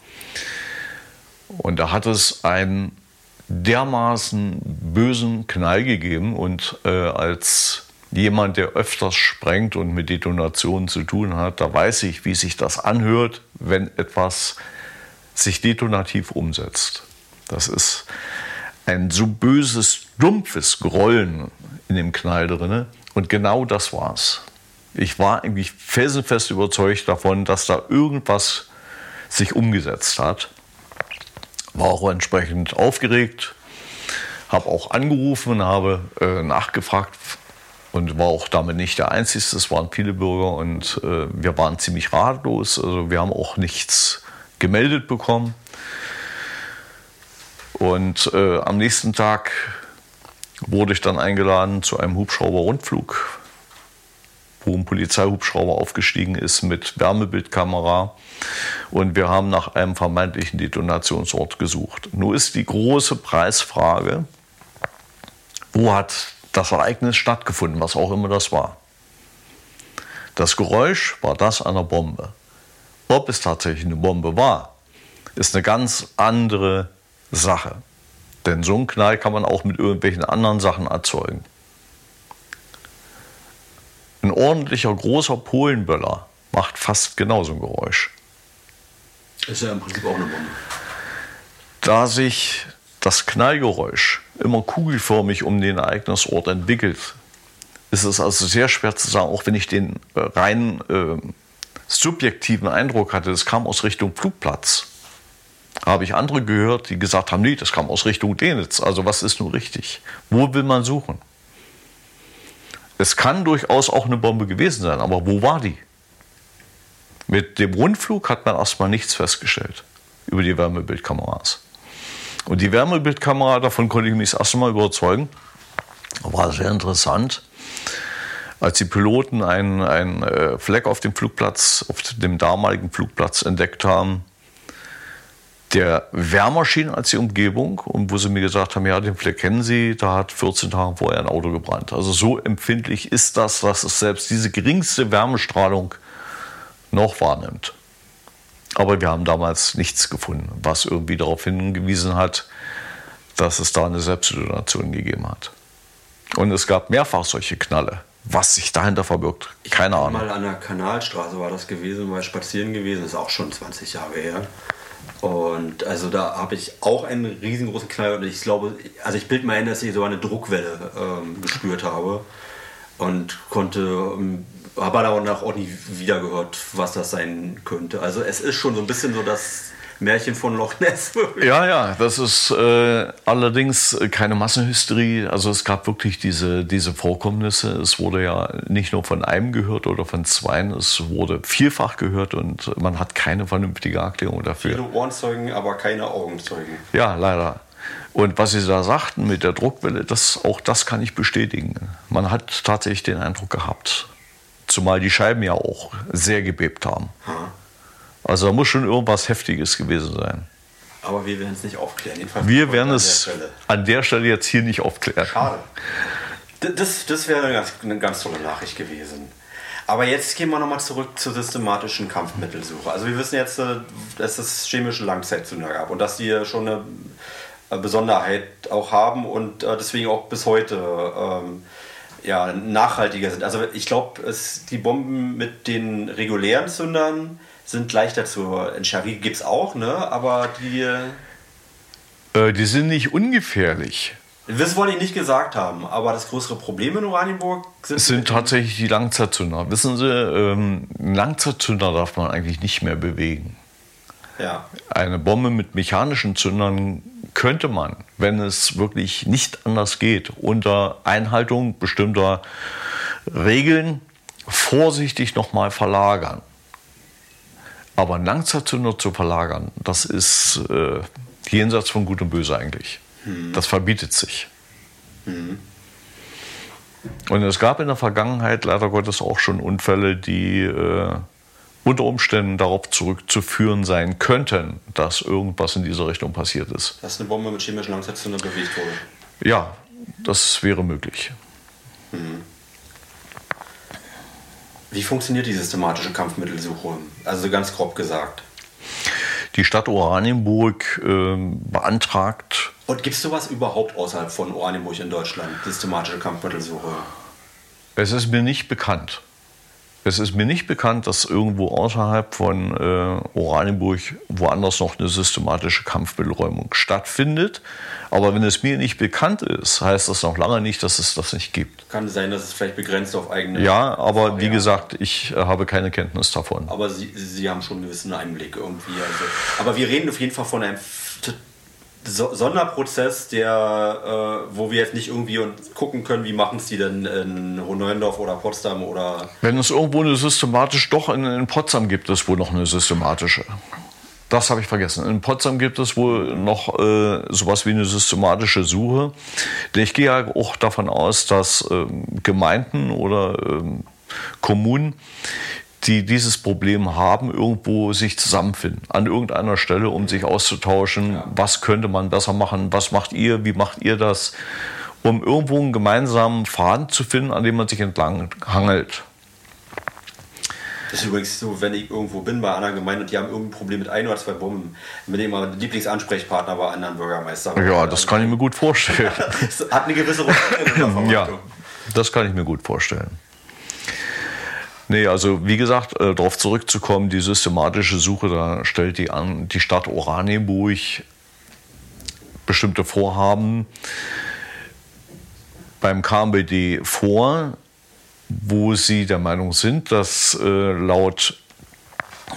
Und da hat es einen dermaßen bösen Knall gegeben und äh, als jemand, der öfters sprengt und mit Detonationen zu tun hat, da weiß ich, wie sich das anhört, wenn etwas sich detonativ umsetzt. Das ist ein so böses, dumpfes Grollen in dem Knall drin. Und genau das war's. Ich war eigentlich felsenfest überzeugt davon, dass da irgendwas sich umgesetzt hat. War auch entsprechend aufgeregt, habe auch angerufen und habe äh, nachgefragt und war auch damit nicht der Einzige. Es waren viele Bürger und äh, wir waren ziemlich ratlos. Also wir haben auch nichts gemeldet bekommen. Und äh, am nächsten Tag wurde ich dann eingeladen zu einem Hubschrauber-Rundflug, wo ein Polizeihubschrauber aufgestiegen ist mit Wärmebildkamera. Und wir haben nach einem vermeintlichen Detonationsort gesucht. Nun ist die große Preisfrage, wo hat das Ereignis stattgefunden, was auch immer das war. Das Geräusch war das einer Bombe. Ob es tatsächlich eine Bombe war, ist eine ganz andere Sache. Denn so einen Knall kann man auch mit irgendwelchen anderen Sachen erzeugen. Ein ordentlicher großer Polenböller macht fast genauso ein Geräusch. Ist ja im Prinzip auch eine Bombe. Da sich das Knallgeräusch immer kugelförmig um den Ereignisort entwickelt, ist es also sehr schwer zu sagen, auch wenn ich den äh, rein äh, subjektiven Eindruck hatte, es kam aus Richtung Flugplatz. Habe ich andere gehört, die gesagt haben, nee, das kam aus Richtung Denitz. Also was ist nun richtig? Wo will man suchen? Es kann durchaus auch eine Bombe gewesen sein, aber wo war die? Mit dem Rundflug hat man erstmal nichts festgestellt über die Wärmebildkameras. Und die Wärmebildkamera, davon konnte ich mich das erste Mal überzeugen, war sehr interessant. Als die Piloten einen, einen äh, Fleck auf dem Flugplatz, auf dem damaligen Flugplatz entdeckt haben, der wärmer schien als die Umgebung und wo sie mir gesagt haben, ja, den Fleck kennen Sie, da hat 14 Tage vorher ein Auto gebrannt. Also so empfindlich ist das, dass es selbst diese geringste Wärmestrahlung noch wahrnimmt. Aber wir haben damals nichts gefunden, was irgendwie darauf hingewiesen hat, dass es da eine Selbstdetonation gegeben hat. Und es gab mehrfach solche Knalle. Was sich dahinter verbirgt, keine Ahnung. Mal an der Kanalstraße war das gewesen, mal spazieren gewesen, ist auch schon 20 Jahre her. Und also da habe ich auch einen riesengroßen Knall und ich glaube, also ich bilde mir ein, dass ich so eine Druckwelle ähm, gespürt habe und konnte ähm, habe danach auch nie wieder gehört, was das sein könnte. Also es ist schon so ein bisschen so das Märchen von Loch Ness. ja, ja, das ist äh, allerdings keine Massenhysterie. Also es gab wirklich diese, diese Vorkommnisse. Es wurde ja nicht nur von einem gehört oder von zweien, es wurde vielfach gehört und man hat keine vernünftige Erklärung dafür. Viele Ohrenzeugen, aber keine Augenzeugen. Ja, leider. Und was Sie da sagten mit der Druckwelle, das, auch das kann ich bestätigen. Man hat tatsächlich den Eindruck gehabt. Zumal die Scheiben ja auch sehr gebebt haben. Also da muss schon irgendwas Heftiges gewesen sein. Aber wir werden es nicht aufklären. Jedenfalls wir werden es der an der Stelle jetzt hier nicht aufklären. Schade. Das, das wäre eine ganz, eine ganz tolle Nachricht gewesen. Aber jetzt gehen wir nochmal zurück zur systematischen Kampfmittelsuche. Also wir wissen jetzt, äh, dass es chemische Langzeitzünder gab und dass die schon eine Besonderheit auch haben und äh, deswegen auch bis heute ähm, ja, nachhaltiger sind. Also ich glaube, die Bomben mit den regulären Zündern sind leichter zu entschärfen. Gibt es auch, ne? Aber die. Äh, die sind nicht ungefährlich. Das wollte ich nicht gesagt haben, aber das größere Problem in Oranienburg sind. Es sind tatsächlich die Langzeitzünder. Wissen Sie, ähm, Langzeitzünder darf man eigentlich nicht mehr bewegen. Ja. Eine Bombe mit mechanischen Zündern könnte man, wenn es wirklich nicht anders geht, unter Einhaltung bestimmter Regeln vorsichtig nochmal verlagern. Aber einen Langzeitzünder zu verlagern, das ist äh, jenseits von Gut und Böse eigentlich. Hm. Das verbietet sich. Hm. Und es gab in der Vergangenheit leider Gottes auch schon Unfälle, die äh, unter Umständen darauf zurückzuführen sein könnten, dass irgendwas in dieser Richtung passiert ist. Dass eine Bombe mit chemischen Langzeitzünder bewegt wurde. Ja, das wäre möglich. Mhm. Wie funktioniert die systematische Kampfmittelsuche? Also ganz grob gesagt. Die Stadt Oranienburg äh, beantragt. Und gibt es sowas überhaupt außerhalb von Oranienburg in Deutschland? Systematische Kampfmittelsuche? Es ist mir nicht bekannt. Es ist mir nicht bekannt, dass irgendwo außerhalb von äh, Oranienburg woanders noch eine systematische Kampfmittelräumung stattfindet. Aber wenn es mir nicht bekannt ist, heißt das noch lange nicht, dass es das nicht gibt. Kann sein, dass es vielleicht begrenzt auf eigene. Ja, aber Frage, wie gesagt, ich äh, habe keine Kenntnis davon. Aber Sie, Sie haben schon einen gewissen Einblick irgendwie. Also. Aber wir reden auf jeden Fall von einem Sonderprozess, der, äh, wo wir jetzt nicht irgendwie gucken können, wie machen es die denn in Hoheneuendorf oder Potsdam oder. Wenn es irgendwo eine systematische, doch in, in Potsdam gibt es wohl noch eine systematische. Das habe ich vergessen. In Potsdam gibt es wohl noch äh, sowas wie eine systematische Suche. Ich gehe ja auch davon aus, dass äh, Gemeinden oder äh, Kommunen die dieses Problem haben, irgendwo sich zusammenfinden, an irgendeiner Stelle, um sich auszutauschen, ja. was könnte man besser machen, was macht ihr, wie macht ihr das, um irgendwo einen gemeinsamen Faden zu finden, an dem man sich entlang hangelt. Das ist übrigens so, wenn ich irgendwo bin bei einer Gemeinde und die haben irgendein Problem mit ein oder zwei Bomben, mit dem mein Lieblingsansprechpartner bei anderen Bürgermeister. Ja, das kann ich mir gut vorstellen. das hat eine gewisse Routine. ja, das kann ich mir gut vorstellen. Nee, also wie gesagt, äh, darauf zurückzukommen, die systematische Suche, da stellt die, an, die Stadt Oranienburg bestimmte Vorhaben beim KMBD vor, wo sie der Meinung sind, dass äh, laut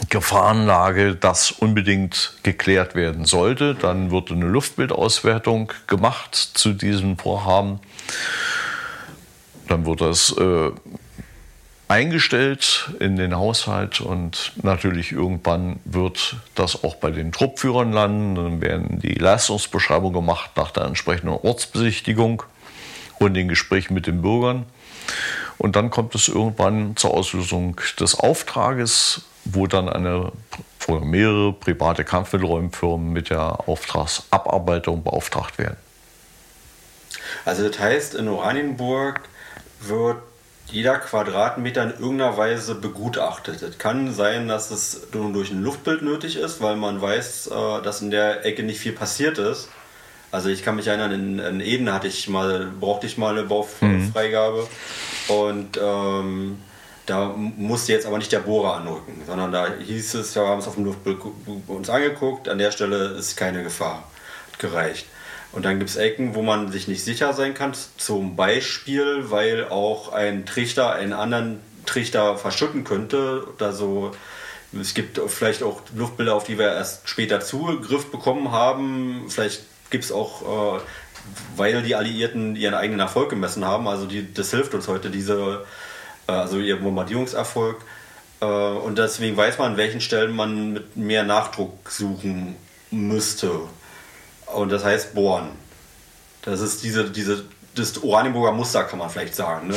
Gefahrenlage das unbedingt geklärt werden sollte. Dann wird eine Luftbildauswertung gemacht zu diesem Vorhaben. Dann wird das äh, eingestellt in den Haushalt und natürlich irgendwann wird das auch bei den Truppführern landen. Dann werden die Leistungsbeschreibungen gemacht nach der entsprechenden Ortsbesichtigung und den Gesprächen mit den Bürgern. Und dann kommt es irgendwann zur Auslösung des Auftrages, wo dann eine oder mehrere private Kampfmittelräumfirmen mit der Auftragsabarbeitung beauftragt werden. Also das heißt, in Oranienburg wird jeder Quadratmeter in irgendeiner Weise begutachtet. Es kann sein, dass es nur durch ein Luftbild nötig ist, weil man weiß, äh, dass in der Ecke nicht viel passiert ist. Also ich kann mich erinnern, in, in Eden hatte ich mal, brauchte ich mal eine Baufreigabe mhm. und ähm, da musste jetzt aber nicht der Bohrer anrücken, sondern da hieß es, wir haben es auf dem Luftbild uns angeguckt, an der Stelle ist keine Gefahr. Gereicht. Und dann gibt es Ecken, wo man sich nicht sicher sein kann. Zum Beispiel, weil auch ein Trichter einen anderen Trichter verschütten könnte. Also es gibt vielleicht auch Luftbilder, auf die wir erst später Zugriff bekommen haben. Vielleicht gibt es auch, äh, weil die Alliierten ihren eigenen Erfolg gemessen haben. Also die, das hilft uns heute, diese, äh, also ihr Bombardierungserfolg. Äh, und deswegen weiß man, an welchen Stellen man mit mehr Nachdruck suchen müsste. Und das heißt bohren. Das ist diese, diese, das Oranienburger Muster, kann man vielleicht sagen. Ne?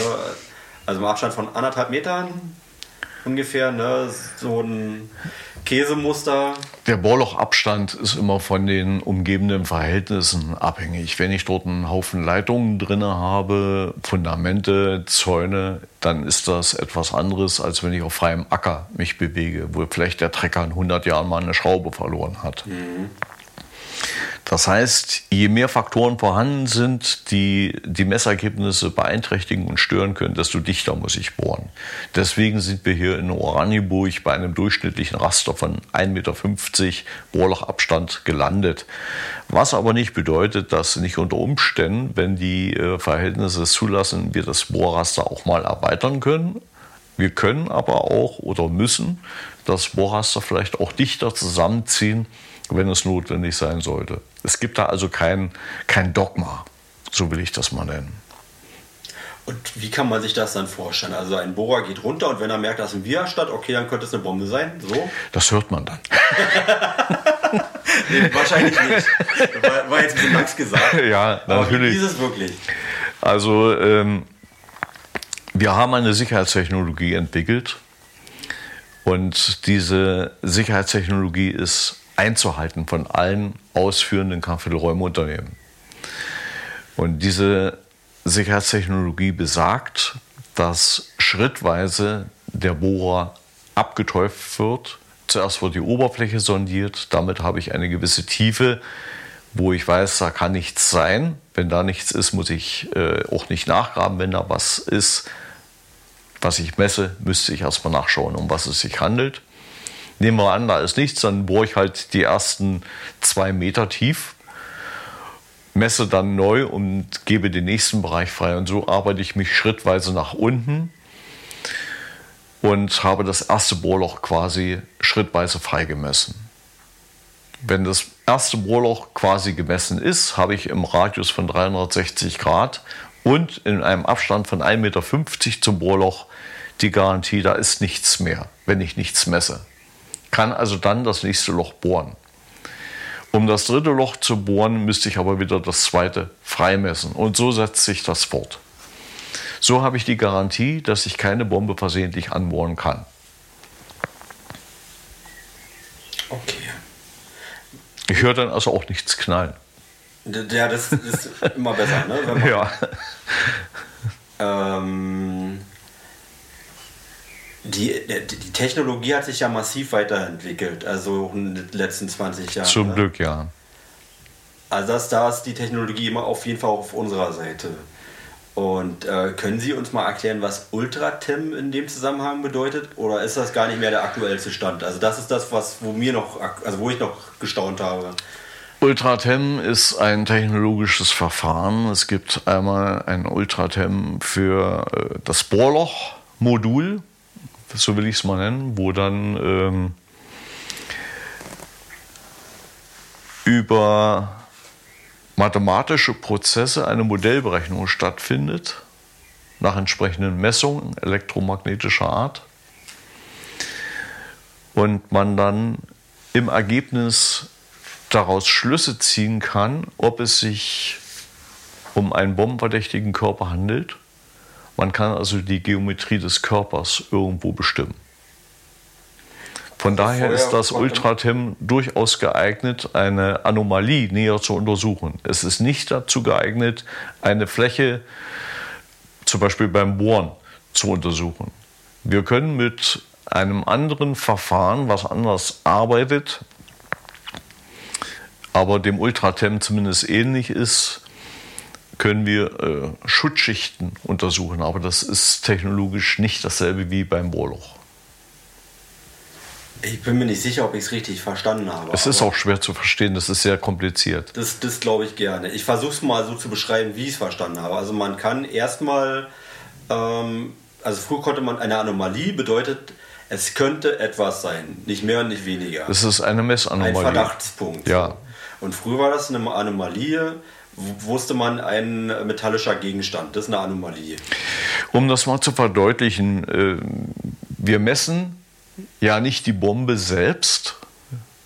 Also im Abstand von anderthalb Metern ungefähr, ne? so ein Käsemuster. Der Bohrlochabstand ist immer von den umgebenden Verhältnissen abhängig. Wenn ich dort einen Haufen Leitungen drin habe, Fundamente, Zäune, dann ist das etwas anderes, als wenn ich auf freiem Acker mich bewege, wo vielleicht der Trecker in 100 Jahren mal eine Schraube verloren hat. Mhm. Das heißt, je mehr Faktoren vorhanden sind, die die Messergebnisse beeinträchtigen und stören können, desto dichter muss ich bohren. Deswegen sind wir hier in Oranienburg bei einem durchschnittlichen Raster von 1,50 Meter Bohrlochabstand gelandet. Was aber nicht bedeutet, dass nicht unter Umständen, wenn die äh, Verhältnisse es zulassen, wir das Bohrraster auch mal erweitern können. Wir können aber auch oder müssen das Bohrraster vielleicht auch dichter zusammenziehen, wenn es notwendig sein sollte. Es gibt da also kein, kein Dogma, so will ich das mal nennen. Und wie kann man sich das dann vorstellen? Also ein Bohrer geht runter und wenn er merkt, da ist ein Widerstand, okay, dann könnte es eine Bombe sein. So? Das hört man dann. nee, wahrscheinlich nicht. War, war, jetzt ein bisschen Angst gesagt. Ja, natürlich. Aber wie ist es wirklich? Also ähm, wir haben eine Sicherheitstechnologie entwickelt Und diese Sicherheitstechnologie ist einzuhalten von allen ausführenden Kaffeeräumunternehmen. Und diese Sicherheitstechnologie besagt, dass schrittweise der Bohrer abgetäuft wird. Zuerst wird die Oberfläche sondiert, damit habe ich eine gewisse Tiefe, wo ich weiß, da kann nichts sein. Wenn da nichts ist, muss ich äh, auch nicht nachgraben. Wenn da was ist, was ich messe, müsste ich erstmal nachschauen, um was es sich handelt. Nehmen wir an, da ist nichts, dann bohre ich halt die ersten zwei Meter tief, messe dann neu und gebe den nächsten Bereich frei. Und so arbeite ich mich schrittweise nach unten und habe das erste Bohrloch quasi schrittweise freigemessen. Wenn das erste Bohrloch quasi gemessen ist, habe ich im Radius von 360 Grad und in einem Abstand von 1,50 Meter zum Bohrloch die Garantie, da ist nichts mehr, wenn ich nichts messe. Kann also dann das nächste Loch bohren. Um das dritte Loch zu bohren, müsste ich aber wieder das zweite freimessen. Und so setzt sich das fort. So habe ich die Garantie, dass ich keine Bombe versehentlich anbohren kann. Okay. Ich höre dann also auch nichts knallen. Ja, das, ist immer besser, ne? Ja. ähm, die, die Technologie hat sich ja massiv weiterentwickelt, also in den letzten 20 Jahren. Zum ne? Glück, ja. Also das, da ist die Technologie immer auf jeden Fall auf unserer Seite. Und äh, können Sie uns mal erklären, was Ultratem in dem Zusammenhang bedeutet? Oder ist das gar nicht mehr der aktuellste Stand? Also das ist das, was wo mir noch, also wo ich noch gestaunt habe. Ultratem ist ein technologisches Verfahren. Es gibt einmal ein Ultratem für äh, das Bohrloch-Modul, so will ich es mal nennen, wo dann ähm, über mathematische Prozesse eine Modellberechnung stattfindet, nach entsprechenden Messungen elektromagnetischer Art. Und man dann im Ergebnis daraus Schlüsse ziehen kann, ob es sich um einen bombenverdächtigen Körper handelt. Man kann also die Geometrie des Körpers irgendwo bestimmen. Von daher vorher ist das Ultratem durchaus geeignet, eine Anomalie näher zu untersuchen. Es ist nicht dazu geeignet, eine Fläche zum Beispiel beim Bohren zu untersuchen. Wir können mit einem anderen Verfahren, was anders arbeitet, aber dem Ultratem zumindest ähnlich ist, können wir äh, Schutzschichten untersuchen. Aber das ist technologisch nicht dasselbe wie beim Bohrloch. Ich bin mir nicht sicher, ob ich es richtig verstanden habe. Es ist auch schwer zu verstehen, das ist sehr kompliziert. Das, das glaube ich gerne. Ich versuche es mal so zu beschreiben, wie ich es verstanden habe. Also man kann erstmal, ähm, also früher konnte man eine Anomalie bedeutet, es könnte etwas sein, nicht mehr und nicht weniger. Es ist eine Ein Messanomalie. Verdachtspunkt. Ja. Und früher war das eine Anomalie, wusste man ein metallischer Gegenstand. Das ist eine Anomalie. Um das mal zu verdeutlichen, äh, wir messen ja nicht die Bombe selbst,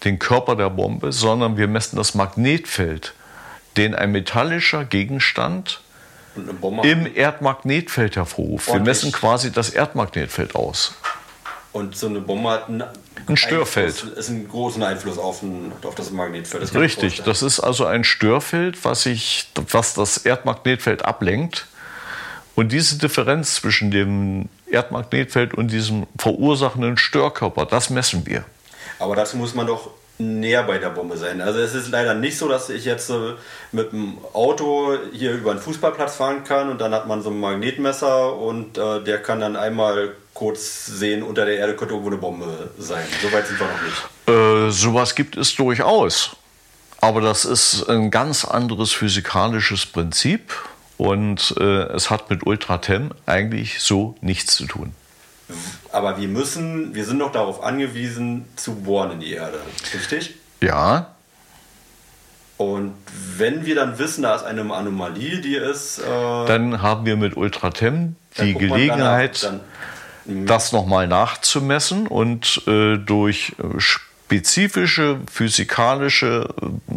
den Körper der Bombe, sondern wir messen das Magnetfeld, den ein metallischer Gegenstand im Erdmagnetfeld hervorruft. Wir messen quasi das Erdmagnetfeld aus. und so eine Bombe hat einen Ein Störfeld. Einfluss, ist einen großen Einfluss auf, ein, auf das Magnetfeld. Das ich Richtig, das ist also ein Störfeld, was, sich, was das Erdmagnetfeld ablenkt. Und diese Differenz zwischen dem Erdmagnetfeld und diesem verursachenden Störkörper, das messen wir. Aber dazu muss man doch näher bei der Bombe sein. Also es ist leider nicht so, dass ich jetzt äh, mit dem Auto hier über einen Fußballplatz fahren kann und dann hat man so ein Magnetmesser und äh, der kann dann einmal kurz sehen, unter der Erde könnte irgendwo eine Bombe sein. So weit sind wir noch nicht. Äh, sowas gibt es durchaus. Aber das ist ein ganz anderes physikalisches Prinzip und äh, es hat mit Ultratem eigentlich so nichts zu tun. Aber wir müssen, wir sind doch darauf angewiesen, zu bohren in die Erde. Richtig? Ja, Und wenn wir dann wissen, da ist eine Anomalie, die ist. Äh, dann haben wir mit Ultratem dann die Gelegenheit, danach, das nochmal nachzumessen und äh, durch äh, spezifische physikalische äh,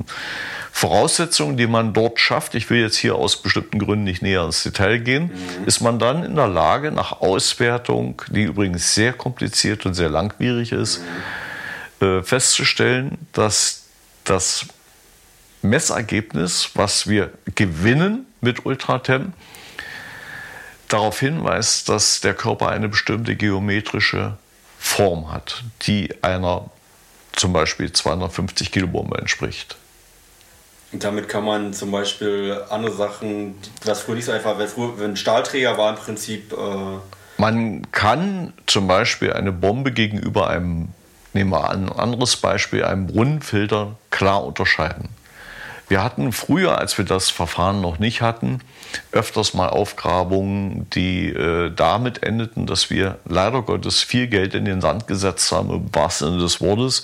Voraussetzungen, die man dort schafft, ich will jetzt hier aus bestimmten Gründen nicht näher ins Detail gehen, mhm. ist man dann in der Lage, nach Auswertung, die übrigens sehr kompliziert und sehr langwierig ist, mhm. äh, festzustellen, dass das Messergebnis, was wir gewinnen mit Ultratem, darauf hinweist, dass der Körper eine bestimmte geometrische Form hat, die einer zum Beispiel 250 Kilo Bombe entspricht. Und damit kann man zum Beispiel andere Sachen, was früher nicht so einfach war, wenn ein Stahlträger war im Prinzip. Äh man kann zum Beispiel eine Bombe gegenüber einem, nehmen wir an, ein anderes Beispiel, einem Brunnenfilter klar unterscheiden. Wir hatten früher, als wir das Verfahren noch nicht hatten, öfters mal Aufgrabungen, die äh, damit endeten, dass wir leider Gottes viel Geld in den Sand gesetzt haben, im wahrsten Sinne des Wortes,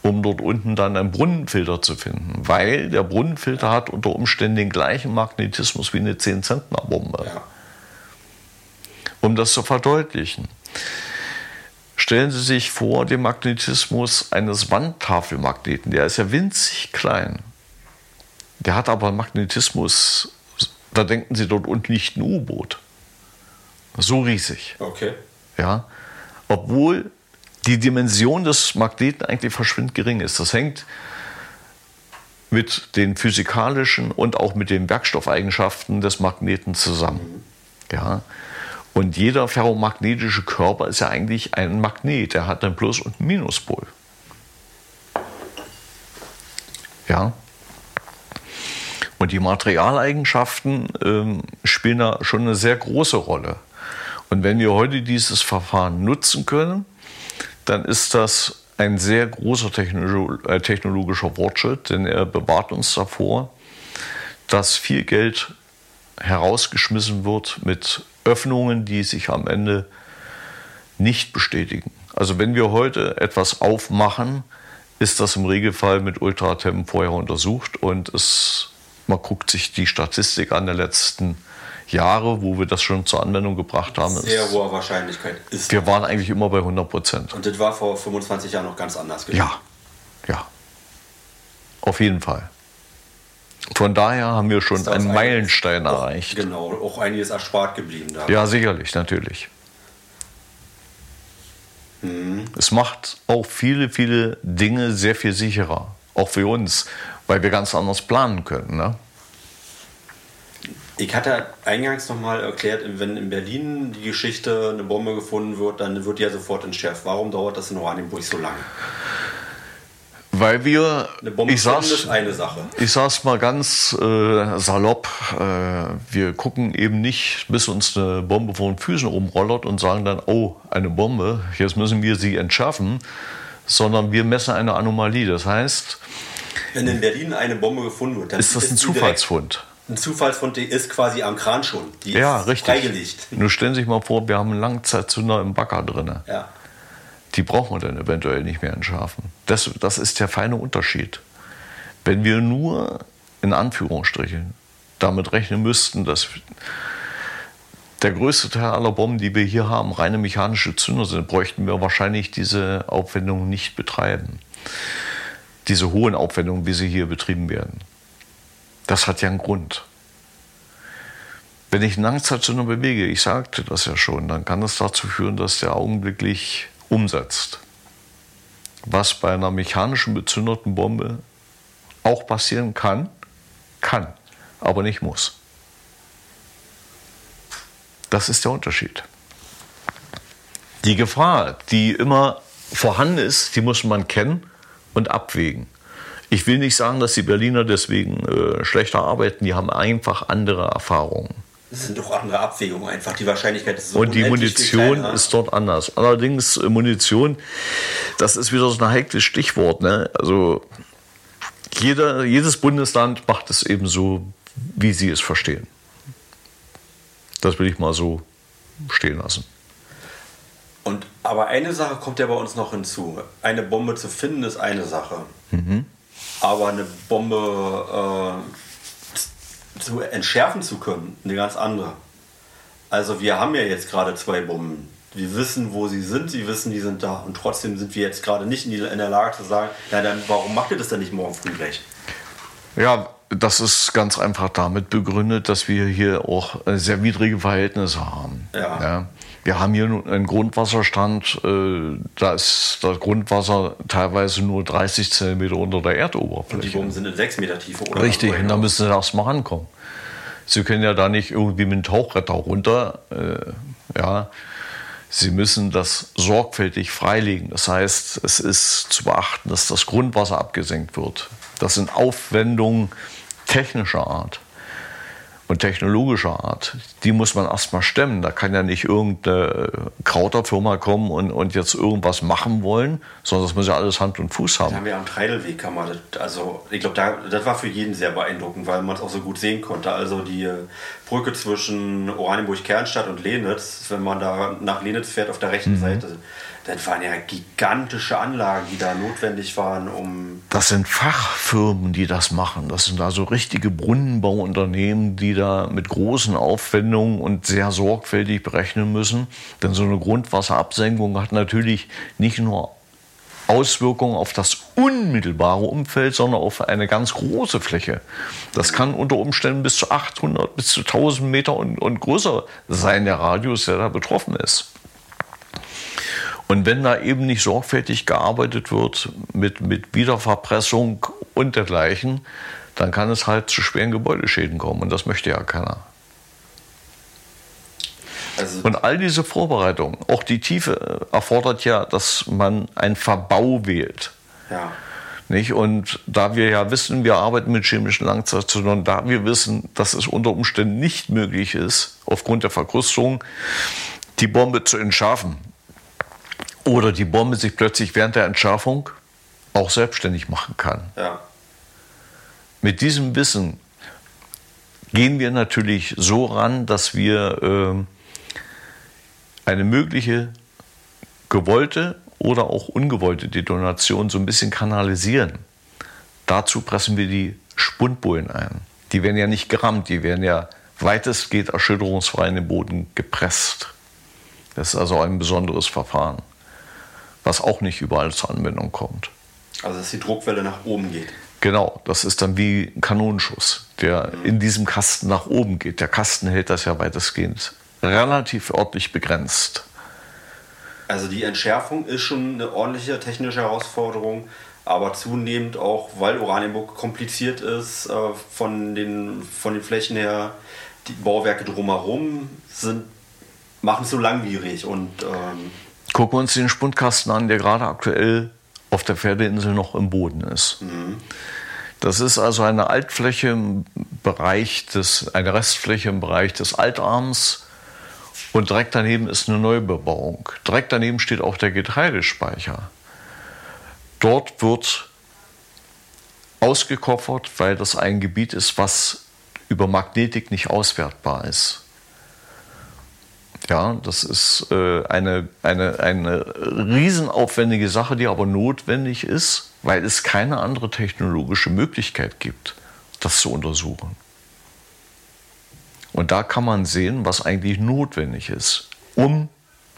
um dort unten dann einen Brunnenfilter zu finden. Weil der Brunnenfilter hat unter Umständen den gleichen Magnetismus wie eine 10-Zentner-Bombe. Ja. Um das zu verdeutlichen. Stellen Sie sich vor den Magnetismus eines Wandtafelmagneten. Der ist ja winzig klein. Der hat aber Magnetismus, da denken Sie dort unten nicht ein U-Boot. So riesig. Okay. Ja. Obwohl die Dimension des Magneten eigentlich verschwindend gering ist. Das hängt mit den physikalischen und auch mit den Werkstoffeigenschaften des Magneten zusammen. Ja. Und jeder ferromagnetische Körper ist ja eigentlich ein Magnet. Er hat einen Plus- und einen Minuspol. Ja. Und die Materialeigenschaften ähm, spielen da schon eine sehr große Rolle. Und wenn wir heute dieses Verfahren nutzen können, dann ist das ein sehr großer äh, technologischer Fortschritt, denn er bewahrt uns davor, dass viel Geld herausgeschmissen wird mit Öffnungen, die sich am Ende nicht bestätigen. Also wenn wir heute etwas aufmachen, ist das im Regelfall mit Ultratem vorher untersucht und es man guckt sich die Statistik an der letzten Jahre, wo wir das schon zur Anwendung gebracht haben. Sehr hohe Wahrscheinlichkeit. Ist wir waren eigentlich immer bei 100 Prozent. Und das war vor 25 Jahren noch ganz anders gewesen. Ja, ja. Auf jeden Fall. Von daher haben wir schon einen Meilenstein auch, erreicht. Genau, auch einiges erspart geblieben. Da. Ja, sicherlich, natürlich. Hm. Es macht auch viele, viele Dinge sehr viel sicherer. Auch für uns weil wir ganz anders planen können. Ne? Ich hatte eingangs nochmal erklärt, wenn in Berlin die Geschichte eine Bombe gefunden wird, dann wird die ja sofort entschärft. Warum dauert das in Oranienburg so lange? Weil wir, eine Bombe ich sag's, ist eine Sache. Ich sag's mal ganz äh, salopp, äh, wir gucken eben nicht, bis uns eine Bombe vor den Füßen rumrollert und sagen dann, oh, eine Bombe, jetzt müssen wir sie entschärfen, sondern wir messen eine Anomalie. Das heißt, wenn in Berlin eine Bombe gefunden wird, dann ist das ein Zufallsfund. Ein Zufallsfund, die ist quasi am Kran schon. Die ja, ist richtig. freigelegt. Nur stellen Sie sich mal vor, wir haben einen Langzeitzünder im Bagger drin. Ja. Die brauchen wir dann eventuell nicht mehr entschärfen. Das, das ist der feine Unterschied. Wenn wir nur in Anführungsstrichen damit rechnen müssten, dass der größte Teil aller Bomben, die wir hier haben, reine mechanische Zünder sind, bräuchten wir wahrscheinlich diese Aufwendung nicht betreiben diese hohen Aufwendungen, wie sie hier betrieben werden. Das hat ja einen Grund. Wenn ich einen Langzeitzünder bewege, ich sagte das ja schon, dann kann das dazu führen, dass der augenblicklich umsetzt. Was bei einer mechanischen bezünderten Bombe auch passieren kann, kann, aber nicht muss. Das ist der Unterschied. Die Gefahr, die immer vorhanden ist, die muss man kennen und abwägen. Ich will nicht sagen, dass die Berliner deswegen äh, schlechter arbeiten, die haben einfach andere Erfahrungen. Das sind doch andere Abwägungen einfach. Die Wahrscheinlichkeit ist so Und die Munition ist dort anders. Allerdings äh, Munition, das ist wieder so ein heikles Stichwort. Ne? Also jeder, jedes Bundesland macht es eben so, wie sie es verstehen. Das will ich mal so stehen lassen. Und, aber eine Sache kommt ja bei uns noch hinzu. Eine Bombe zu finden ist eine Sache. Mhm. Aber eine Bombe äh, zu entschärfen zu können, eine ganz andere. Also wir haben ja jetzt gerade zwei Bomben. Wir wissen, wo sie sind, sie wissen, die sind da. Und trotzdem sind wir jetzt gerade nicht in, die, in der Lage zu sagen, na dann, warum macht ihr das denn nicht morgen früh gleich? Ja, das ist ganz einfach damit begründet, dass wir hier auch sehr widrige Verhältnisse haben. Ja. ja. Wir haben hier einen Grundwasserstand, äh, da ist das Grundwasser teilweise nur 30 Zentimeter unter der Erdoberfläche. Und die Bomben sind in 6 Meter Tiefe, oder? Richtig, und da müssen Sie erstmal rankommen. Sie können ja da nicht irgendwie mit dem Tauchretter runter. Äh, ja. Sie müssen das sorgfältig freilegen. Das heißt, es ist zu beachten, dass das Grundwasser abgesenkt wird. Das sind Aufwendungen technischer Art und technologischer Art, die muss man erstmal stemmen. Da kann ja nicht irgendeine Krauterfirma kommen und, und jetzt irgendwas machen wollen, sondern das muss ja alles Hand und Fuß haben. Da haben wir am Treidelweg, kann man das, also ich glaube, da, das war für jeden sehr beeindruckend, weil man es auch so gut sehen konnte. Also die Brücke zwischen Oranienburg-Kernstadt und Lenitz, wenn man da nach Lenitz fährt auf der rechten mhm. Seite, das waren ja gigantische Anlagen, die da notwendig waren, um. Das sind Fachfirmen, die das machen. Das sind also richtige Brunnenbauunternehmen, die da mit großen Aufwendungen und sehr sorgfältig berechnen müssen. Denn so eine Grundwasserabsenkung hat natürlich nicht nur Auswirkungen auf das unmittelbare Umfeld, sondern auf eine ganz große Fläche. Das kann unter Umständen bis zu 800 bis zu 1000 Meter und, und größer sein, der Radius, der da betroffen ist. Und wenn da eben nicht sorgfältig gearbeitet wird mit, mit Wiederverpressung und dergleichen, dann kann es halt zu schweren Gebäudeschäden kommen. Und das möchte ja keiner. Also und all diese Vorbereitungen, auch die Tiefe, erfordert ja, dass man einen Verbau wählt. Ja. Nicht? Und da wir ja wissen, wir arbeiten mit chemischen Langzeitzonen, da wir wissen, dass es unter Umständen nicht möglich ist, aufgrund der Verkrustung die Bombe zu entschärfen, oder die Bombe sich plötzlich während der Entschärfung auch selbstständig machen kann. Ja. Mit diesem Wissen gehen wir natürlich so ran, dass wir äh, eine mögliche gewollte oder auch ungewollte Detonation so ein bisschen kanalisieren. Dazu pressen wir die Spundbullen ein. Die werden ja nicht gerammt, die werden ja weitestgehend erschütterungsfrei in den Boden gepresst. Das ist also ein besonderes Verfahren was auch nicht überall zur Anwendung kommt. Also dass die Druckwelle nach oben geht. Genau, das ist dann wie ein Kanonenschuss, der mhm. in diesem Kasten nach oben geht. Der Kasten hält das ja weitestgehend relativ örtlich begrenzt. Also die Entschärfung ist schon eine ordentliche technische Herausforderung, aber zunehmend auch, weil Oranienburg kompliziert ist, äh, von den, von den Flächen her, die Bauwerke drumherum sind, machen es so langwierig und ähm Gucken wir uns den Spundkasten an, der gerade aktuell auf der Pferdeinsel noch im Boden ist. Mhm. Das ist also eine Altfläche im Bereich des, eine Restfläche im Bereich des Altarms und direkt daneben ist eine Neubebauung. Direkt daneben steht auch der Getreidespeicher. Dort wird ausgekoffert, weil das ein Gebiet ist, was über Magnetik nicht auswertbar ist. Ja, das ist äh, eine, eine, eine riesenaufwendige Sache, die aber notwendig ist, weil es keine andere technologische Möglichkeit gibt, das zu untersuchen. Und da kann man sehen, was eigentlich notwendig ist, um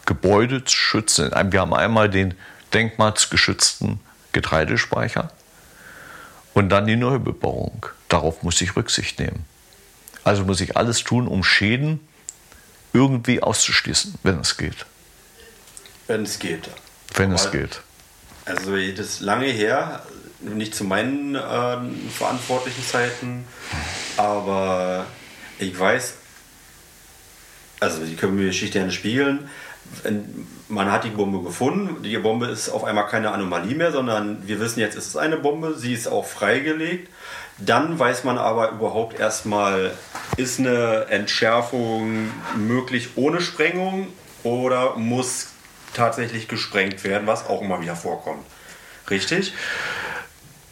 Gebäude zu schützen. Wir haben einmal den denkmalsgeschützten Getreidespeicher und dann die Neubebauung. Darauf muss ich Rücksicht nehmen. Also muss ich alles tun, um Schäden irgendwie auszuschließen, wenn es geht. Wenn es geht. Wenn Aber, es geht. Also das ist lange her, nicht zu meinen äh, verantwortlichen Zeiten, aber ich weiß, also die können mir die Geschichte ja nicht spiegeln, man hat die Bombe gefunden, die Bombe ist auf einmal keine Anomalie mehr, sondern wir wissen jetzt, ist es eine Bombe, sie ist auch freigelegt dann weiß man aber überhaupt erstmal, ist eine Entschärfung möglich ohne Sprengung oder muss tatsächlich gesprengt werden, was auch immer wieder vorkommt. Richtig?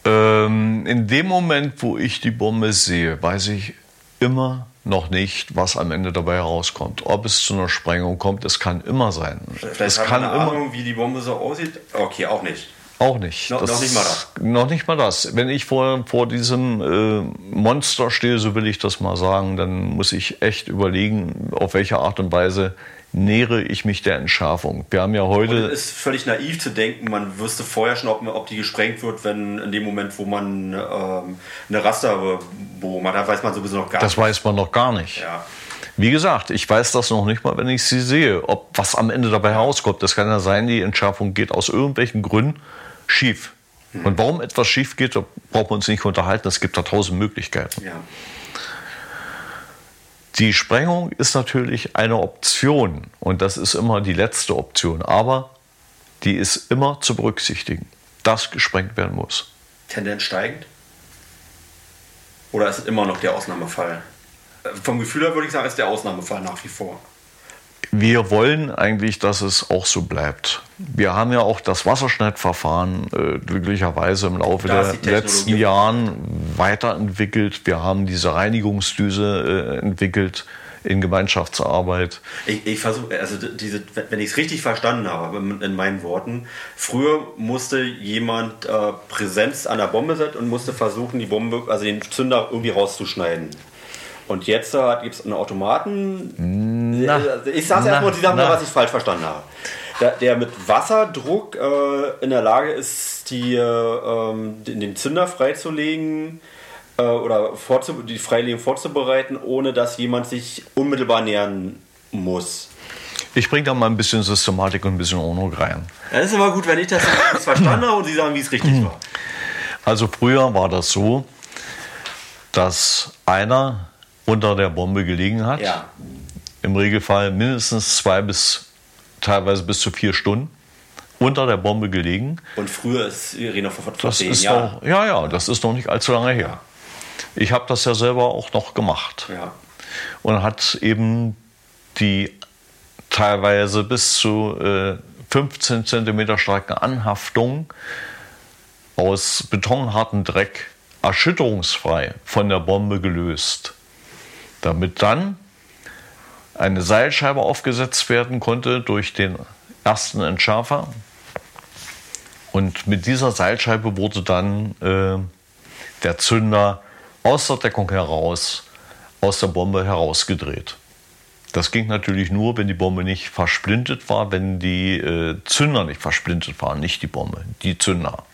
Ähm, in dem Moment, wo ich die Bombe sehe, weiß ich immer noch nicht, was am Ende dabei herauskommt. Ob es zu einer Sprengung kommt, es kann immer sein. Vielleicht es kann immer Ahnung, wie die Bombe so aussieht. Okay, auch nicht. Auch nicht. No, das, noch nicht mal das. Noch nicht mal das. Wenn ich vor, vor diesem äh, Monster stehe, so will ich das mal sagen, dann muss ich echt überlegen, auf welche Art und Weise nähere ich mich der Entschärfung. Wir haben ja heute. Und es ist völlig naiv zu denken, man wüsste vorher schon, ob, ob die gesprengt wird, wenn in dem Moment, wo man ähm, eine Rasterbohrung hat, da weiß man sowieso noch gar das nicht. Das weiß man noch gar nicht. Ja. Wie gesagt, ich weiß das noch nicht mal, wenn ich sie sehe, ob was am Ende dabei herauskommt. Das kann ja sein, die Entschärfung geht aus irgendwelchen Gründen schief. Mhm. Und warum etwas schief geht, da brauchen wir uns nicht unterhalten. Es gibt da tausend Möglichkeiten. Ja. Die Sprengung ist natürlich eine Option und das ist immer die letzte Option, aber die ist immer zu berücksichtigen, dass gesprengt werden muss. Tendenz steigend? Oder ist es immer noch der Ausnahmefall? Vom Gefühl her würde ich sagen, ist der Ausnahmefall nach wie vor. Wir wollen eigentlich, dass es auch so bleibt. Wir haben ja auch das Wasserschnittverfahren äh, glücklicherweise im Laufe der letzten Jahren weiterentwickelt. Wir haben diese Reinigungsdüse äh, entwickelt in Gemeinschaftsarbeit. Ich, ich versuche, also diese, wenn ich es richtig verstanden habe in meinen Worten, früher musste jemand äh, Präsenz an der Bombe setzen und musste versuchen, die Bombe, also den Zünder irgendwie rauszuschneiden. Und jetzt äh, gibt es einen Automaten. Na, Also ich sage erstmal, die sagen mir, was ich falsch verstanden habe. Der, der mit Wasserdruck äh, in der Lage ist, die, äh, ähm, den Zünder freizulegen äh, oder die Freilegung vorzubereiten, ohne dass jemand sich unmittelbar nähern muss. Ich bringe da mal ein bisschen Systematik und ein bisschen Ordnung rein. Das ist immer gut, wenn ich das verstanden habe und Sie sagen, wie es richtig war. Also früher war das so, dass einer unter der Bombe gelegen hat. Ja. Im Regelfall mindestens zwei bis teilweise bis zu vier Stunden unter der Bombe gelegen. Und früher ist wir reden noch vor, zehn Jahren. ja, ja, das ist noch nicht allzu lange her. Ich habe das ja selber auch noch gemacht Ja. und hat eben die teilweise bis zu äh, 15 cm starken Anhaftungen aus betonharten Dreck erschütterungsfrei von der Bombe gelöst, damit dann eine Seilscheibe aufgesetzt werden konnte durch den ersten Entschärfer. Und mit dieser Seilscheibe wurde dann äh, der Zünder aus der Deckung heraus, aus der Bombe herausgedreht. Das ging natürlich nur, wenn die Bombe nicht versplintet war, wenn die äh, Zünder nicht versplintet waren, nicht die Bombe, die Zünder.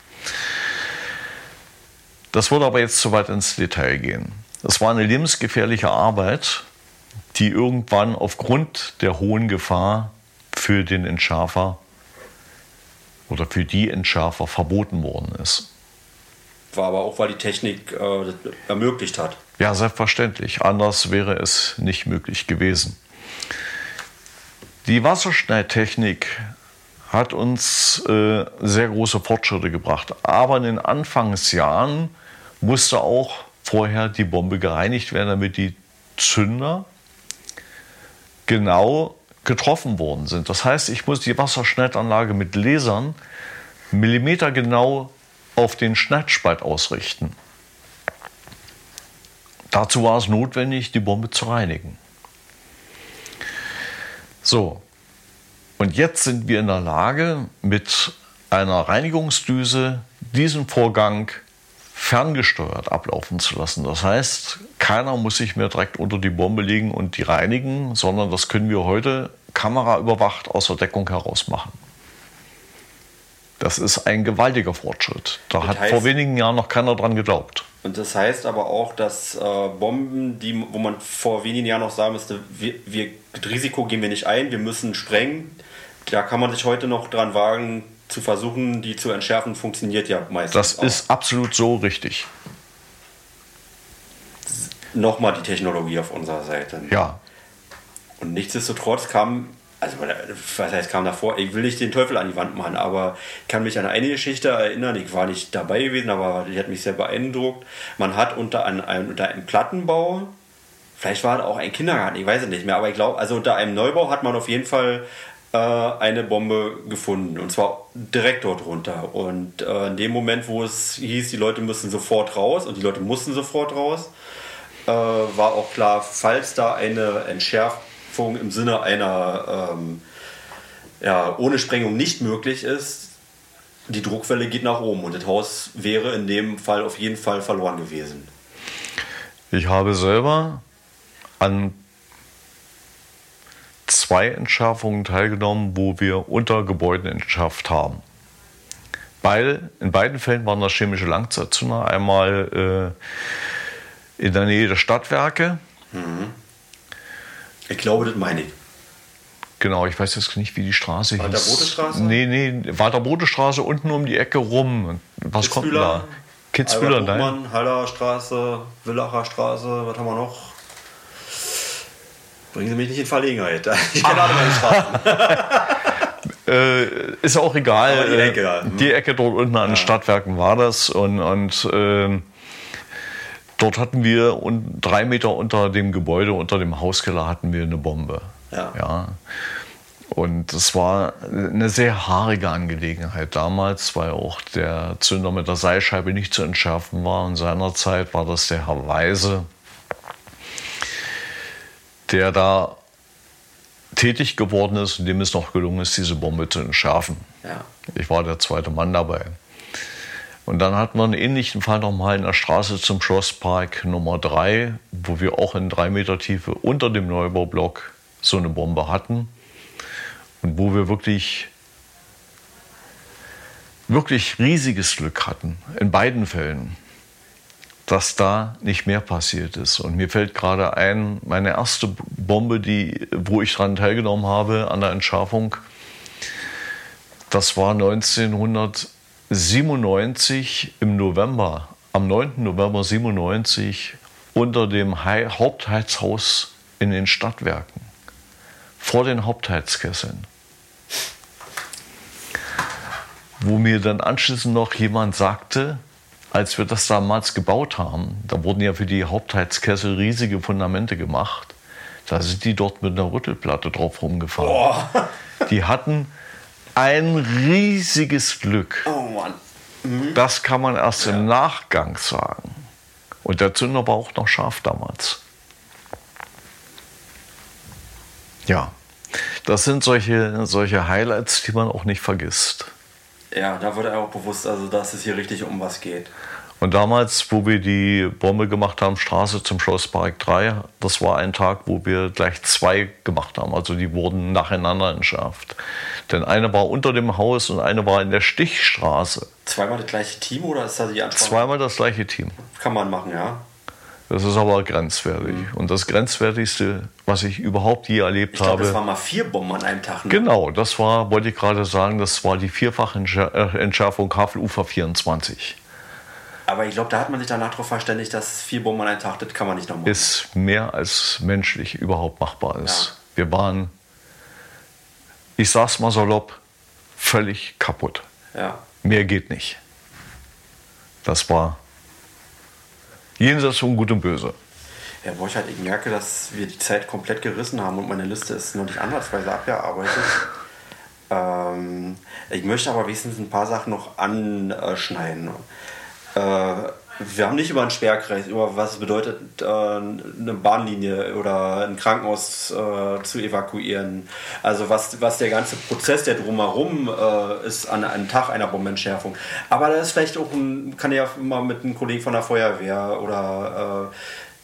Das würde aber jetzt zu weit ins Detail gehen. Es war eine lebensgefährliche Arbeit, die irgendwann aufgrund der hohen Gefahr für den Entschärfer oder für die Entschärfer verboten worden ist. War aber auch, weil die Technik äh, das ermöglicht hat. Ja, selbstverständlich. Anders wäre es nicht möglich gewesen. Die Wasserschneidtechnik hat uns äh, sehr große Fortschritte gebracht. Aber in den Anfangsjahren musste auch vorher die Bombe gereinigt werden, damit die Zünder genau getroffen worden sind. Das heißt, ich muss die Wasserschneidanlage mit Lasern millimetergenau auf den Schneidspalt ausrichten. Dazu war es notwendig, die Bombe zu reinigen. So, und jetzt sind wir in der Lage, mit einer Reinigungsdüse diesen Vorgang ferngesteuert ablaufen zu lassen. Das heißt, keiner muss sich mehr direkt unter die Bombe legen und die reinigen, sondern das können wir heute kameraüberwacht aus der Deckung heraus machen. Das ist ein gewaltiger Fortschritt. Da Das hat heißt- vor wenigen Jahren noch keiner dran geglaubt. Und das heißt aber auch, dass äh, Bomben, die, wo man vor wenigen Jahren noch sagen müsste, wir, wir, das Risiko gehen wir nicht ein, wir müssen sprengen, da kann man sich heute noch dran wagen, zu versuchen, die zu entschärfen, funktioniert ja meistens. Das auch. ist absolut so richtig. nochmal die Technologie auf unserer Seite. Ja, Und nichtsdestotrotz kam, also was heißt kam davor, ich will nicht den Teufel an die Wand machen, aber ich kann mich an eine Geschichte erinnern, ich war nicht dabei gewesen, aber die hat mich sehr beeindruckt. Man hat unter, einem- unter einem Plattenbau, vielleicht war es auch ein Kindergarten, ich weiß es nicht mehr, aber ich glaube, also unter einem Neubau hat man auf jeden Fall äh, eine Bombe gefunden und zwar direkt dort runter. Und äh, in dem Moment, wo es hieß, die Leute müssen sofort raus und die Leute mussten sofort raus, äh, war auch klar, falls da eine Entschärfung im Sinne einer ähm, ja, ohne Sprengung nicht möglich ist, die Druckwelle geht nach oben und das Haus wäre in dem Fall auf jeden Fall verloren gewesen. Ich habe selber an zwei Entschärfungen teilgenommen, wo wir unter Gebäuden entschärft haben. Beide, in beiden Fällen waren das chemische Langzeitzünder. Einmal äh, in der Nähe der Stadtwerke. Mhm. Ich glaube, das meine ich. Genau, ich weiß jetzt nicht, wie die Straße hieß. Walter-Bode-Straße? Nee, nee, Walter-Bode-Straße unten um die Ecke rum. Was kommt da? Kitzbühler, nein? Haller Straße, Villacher Straße, was haben wir noch? Bringen Sie mich nicht in Verlegenheit. Ich kenne alle meine Straßen. äh, ist auch egal. die, Ecke, ja. mhm. die Ecke dort unten an den ja. Stadtwerken war das. Und, und äh, dort hatten wir und drei Meter unter dem Gebäude, unter dem Hauskeller, hatten wir eine Bombe. Ja. ja. Und es war eine sehr haarige Angelegenheit damals, weil auch der Zünder mit der Seilscheibe nicht zu entschärfen war. Und seinerzeit war das der Herr Weise, der da tätig geworden ist und dem es noch gelungen ist, diese Bombe zu entschärfen. Ja. Ich war der zweite Mann dabei. Und dann hatten wir einen ähnlichen Fall nochmal in der Straße zum Schlosspark Nummer 3, wo wir auch in drei Meter Tiefe unter dem Neubaublock so eine Bombe hatten. Und wo wir wirklich, wirklich riesiges Glück hatten, in beiden Fällen dass da nicht mehr passiert ist. Und mir fällt gerade ein, meine erste Bombe, die, wo ich daran teilgenommen habe, an der Entschärfung, das war 1997 im November, am 9. November 97 unter dem Hauptheizhaus in den Stadtwerken, vor den Hauptheizkesseln. Wo mir dann anschließend noch jemand sagte, als wir das damals gebaut haben, da wurden ja für die Hauptheizkessel riesige Fundamente gemacht. Da sind die dort mit einer Rüttelplatte drauf rumgefahren. Boah. Die hatten ein riesiges Glück. Oh Mann. Mhm. Das kann man erst ja. im Nachgang sagen. Und der Zünder war auch noch scharf damals. Ja, das sind solche, solche Highlights, die man auch nicht vergisst. Ja, da wurde auch bewusst, also dass es hier richtig um was geht. Und damals, wo wir die Bombe gemacht haben, Straße zum Schlosspark 3, das war ein Tag, wo wir gleich zwei gemacht haben. Also die wurden nacheinander entschärft. Denn eine war unter dem Haus und eine war in der Stichstraße. Zweimal das gleiche Team oder ist das die Ansprache? Zweimal das gleiche Team. Kann man machen, ja. Das ist aber grenzwertig. Und das Grenzwertigste, was ich überhaupt je erlebt ich glaub, habe. Das waren mal vier Bomben an einem Tag. Ne? Genau, das war, wollte ich gerade sagen, das war die vierfache äh, Entschärfung Havel-Ufer 24. Aber ich glaube, da hat man sich danach darauf verständigt, dass vier Bomben an einem Tag, das kann man nicht noch machen. Ist mehr als menschlich überhaupt machbar ist. Ja. Wir waren, ich sag's mal salopp, völlig kaputt. Ja. Mehr geht nicht. Das war jenseits von Gut und Böse. Ja, Borchardt, ich merke, dass wir die Zeit komplett gerissen haben und meine Liste ist noch nicht ansatzweise abgearbeitet. ähm, ich möchte aber wenigstens ein paar Sachen noch anschneiden. Äh, wir haben nicht über einen Sperrkreis, über was es bedeutet, äh, eine Bahnlinie oder ein Krankenhaus äh, zu evakuieren. Also was, was der ganze Prozess, der drumherum äh, ist an einem Tag einer Bombenentschärfung. Aber das ist vielleicht auch ein, kann ja mal mit einem Kollegen von der Feuerwehr oder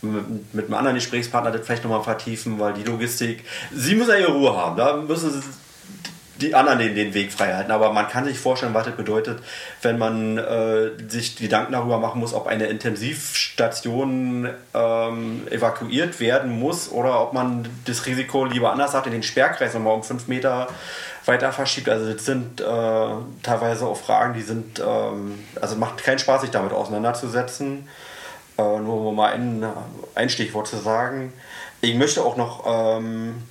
mit, mit, einem anderen Gesprächspartner das vielleicht nochmal vertiefen, weil die Logistik, sie müssen ja ihre Ruhe haben. Da müssen sie die anderen den, den Weg frei halten. Aber man kann sich vorstellen, was das bedeutet, wenn man äh, sich Gedanken darüber machen muss, ob eine Intensivstation ähm, evakuiert werden muss oder ob man das Risiko lieber anders hat, in den Sperrkreis nochmal um fünf Meter weiter verschiebt. Also das sind äh, teilweise auch Fragen, die sind, ähm, also macht keinen Spaß, sich damit auseinanderzusetzen. Äh, nur mal ein, ein Stichwort zu sagen. Ich möchte auch noch ähm,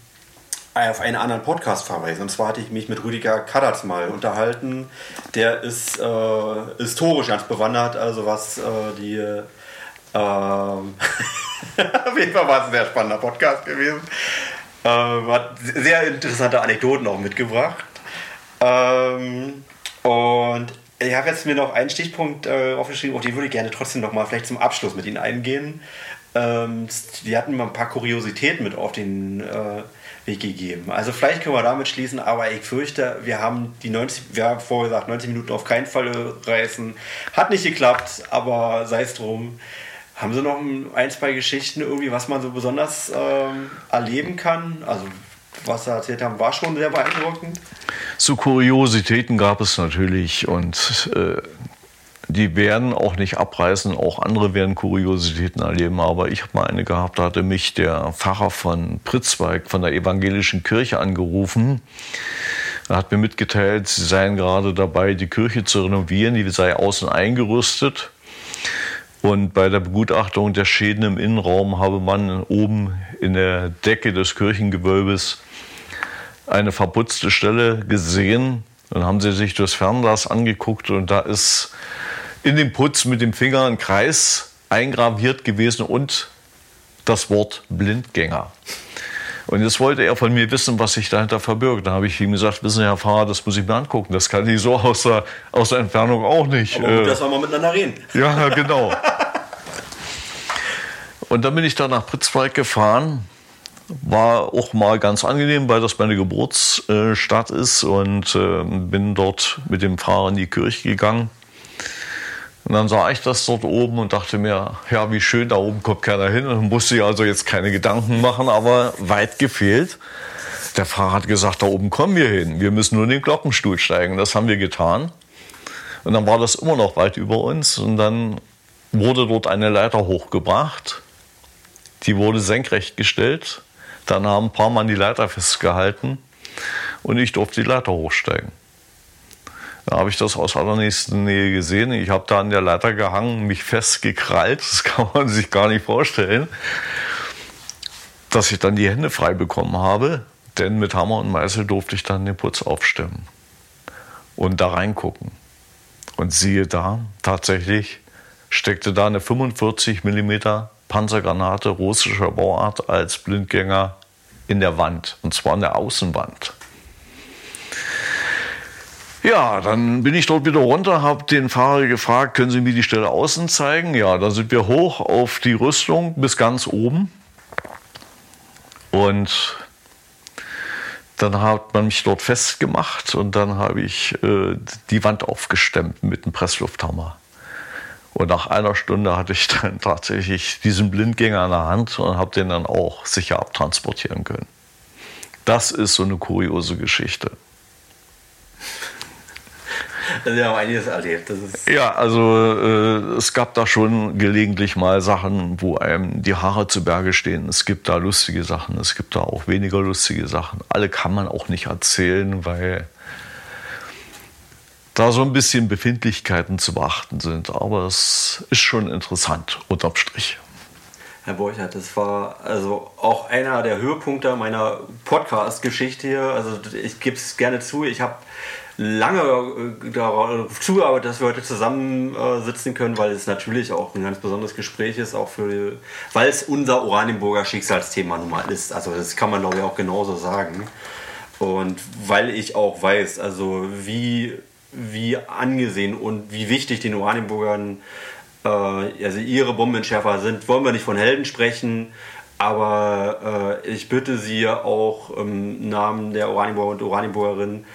auf einen anderen Podcast verweisen. Und zwar hatte ich mich mit Rüdiger Kadatz mal unterhalten. Der ist äh, historisch ganz bewandert, also was äh, die. Äh, auf jeden Fall war es ein sehr spannender Podcast gewesen. Äh, hat sehr interessante Anekdoten auch mitgebracht. Ähm, und ich habe jetzt mir noch einen Stichpunkt äh, aufgeschrieben, auf den würde ich gerne trotzdem noch mal vielleicht zum Abschluss mit Ihnen eingehen. Ähm, die hatten mal ein paar Kuriositäten mit auf den äh, Gegeben. Also vielleicht können wir damit schließen, aber ich fürchte, wir haben die 90, wir haben vorher gesagt, 90 Minuten auf keinen Fall reißen. Hat nicht geklappt, aber sei es drum. Haben Sie noch ein, zwei Geschichten irgendwie, was man so besonders ähm, erleben kann? Also was Sie erzählt haben, war schon sehr beeindruckend. So Kuriositäten gab es natürlich und äh, die werden auch nicht abreißen, auch andere werden Kuriositäten erleben. Aber ich habe mal eine gehabt, da hatte mich der Pfarrer von Pritzweig von der evangelischen Kirche angerufen. Er hat mir mitgeteilt, sie seien gerade dabei, die Kirche zu renovieren, die sei außen eingerüstet. Und bei der Begutachtung der Schäden im Innenraum habe man oben in der Decke des Kirchengewölbes eine verputzte Stelle gesehen. Dann haben sie sich das Fernglas angeguckt und da ist in dem Putz mit dem Finger ein Kreis eingraviert gewesen und das Wort Blindgänger. Und jetzt wollte er von mir wissen, was sich dahinter verbirgt. Da habe ich ihm gesagt, wissen Sie, Herr Fahrer, das muss ich mir angucken. Das kann ich so aus der, aus der Entfernung auch nicht. Aber gut, äh, dass wir mal miteinander reden. Ja, genau. und dann bin ich da nach Pritzwalk gefahren. War auch mal ganz angenehm, weil das meine Geburtsstadt ist und äh, bin dort mit dem Fahrer in die Kirche gegangen. Und dann sah ich das dort oben und dachte mir, ja, wie schön, da oben kommt keiner hin. Und musste ich also jetzt keine Gedanken machen, aber weit gefehlt. Der Fahrer hat gesagt, da oben kommen wir hin. Wir müssen nur in den Glockenstuhl steigen. Das haben wir getan. Und dann war das immer noch weit über uns. Und dann wurde dort eine Leiter hochgebracht. Die wurde senkrecht gestellt. Dann haben ein paar Mann die Leiter festgehalten. Und ich durfte die Leiter hochsteigen. Da habe ich das aus allernächster Nähe gesehen. Ich habe da an der Leiter gehangen, mich festgekrallt. Das kann man sich gar nicht vorstellen. Dass ich dann die Hände frei bekommen habe, denn mit Hammer und Meißel durfte ich dann den Putz aufstemmen und da reingucken. Und siehe da, tatsächlich steckte da eine 45 mm Panzergranate russischer Bauart als Blindgänger in der Wand, und zwar in der Außenwand. Ja, dann bin ich dort wieder runter, habe den Fahrer gefragt, können Sie mir die Stelle außen zeigen? Ja, dann sind wir hoch auf die Rüstung bis ganz oben. Und dann hat man mich dort festgemacht und dann habe ich äh, die Wand aufgestemmt mit einem Presslufthammer. Und nach einer Stunde hatte ich dann tatsächlich diesen Blindgänger in der Hand und habe den dann auch sicher abtransportieren können. Das ist so eine kuriose Geschichte. Also wir haben einiges erlebt. ja, also äh, es gab da schon gelegentlich mal Sachen, wo einem die Haare zu Berge stehen. Es gibt da lustige Sachen, es gibt da auch weniger lustige Sachen. Alle kann man auch nicht erzählen, weil da so ein bisschen Befindlichkeiten zu beachten sind. Aber es ist schon interessant, unterm Strich. Herr Borchert, das war also auch einer der Höhepunkte meiner Podcast-Geschichte hier. Also ich gebe es gerne zu, ich habe lange äh, darauf zugearbeitet, dass wir heute zusammen sitzen können, weil es natürlich auch ein ganz besonderes Gespräch ist, auch für, weil es unser Oranienburger Schicksalsthema nun mal ist. Also das kann man glaube ich auch genauso sagen. Und weil ich auch weiß, also wie, wie angesehen und wie wichtig den Oranienburgern äh, also ihre Bombenentschärfer sind, wollen wir nicht von Helden sprechen, aber äh, ich bitte Sie auch im Namen der Oranienburger und Oranienburgerinnen,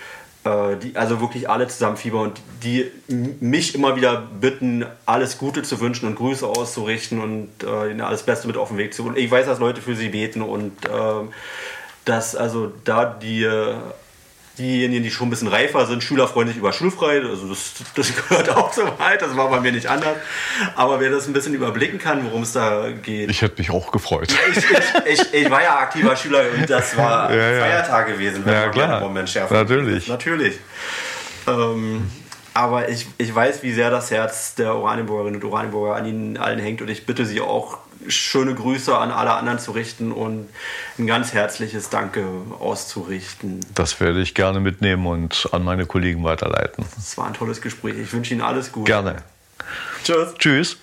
die, also wirklich alle zusammen Fieber und die mich immer wieder bitten, alles Gute zu wünschen und Grüße auszurichten und äh, ihnen alles Beste mit auf den Weg zu. Und ich weiß, dass Leute für sie beten und äh, dass also da die diejenigen, die schon ein bisschen reifer sind, schülerfreundlich über schulfrei, also das, das gehört auch so weit, das war bei mir nicht anders. Aber wer das ein bisschen überblicken kann, worum es da geht. Ich hätte mich auch gefreut. Ich, ich, ich, ich war ja aktiver Schüler und das war ja, ja. Feiertag gewesen, wenn ja, man klar. Moment schärfer. Natürlich. Natürlich. Ähm, aber ich, ich weiß, wie sehr das Herz der Oranienburgerinnen und Oranienburger an ihnen allen hängt und ich bitte sie auch schöne Grüße an alle anderen zu richten und ein ganz herzliches Danke auszurichten. Das werde ich gerne mitnehmen und an meine Kollegen weiterleiten. Es war ein tolles Gespräch. Ich wünsche Ihnen alles Gute. Gerne. Tschüss. Tschüss.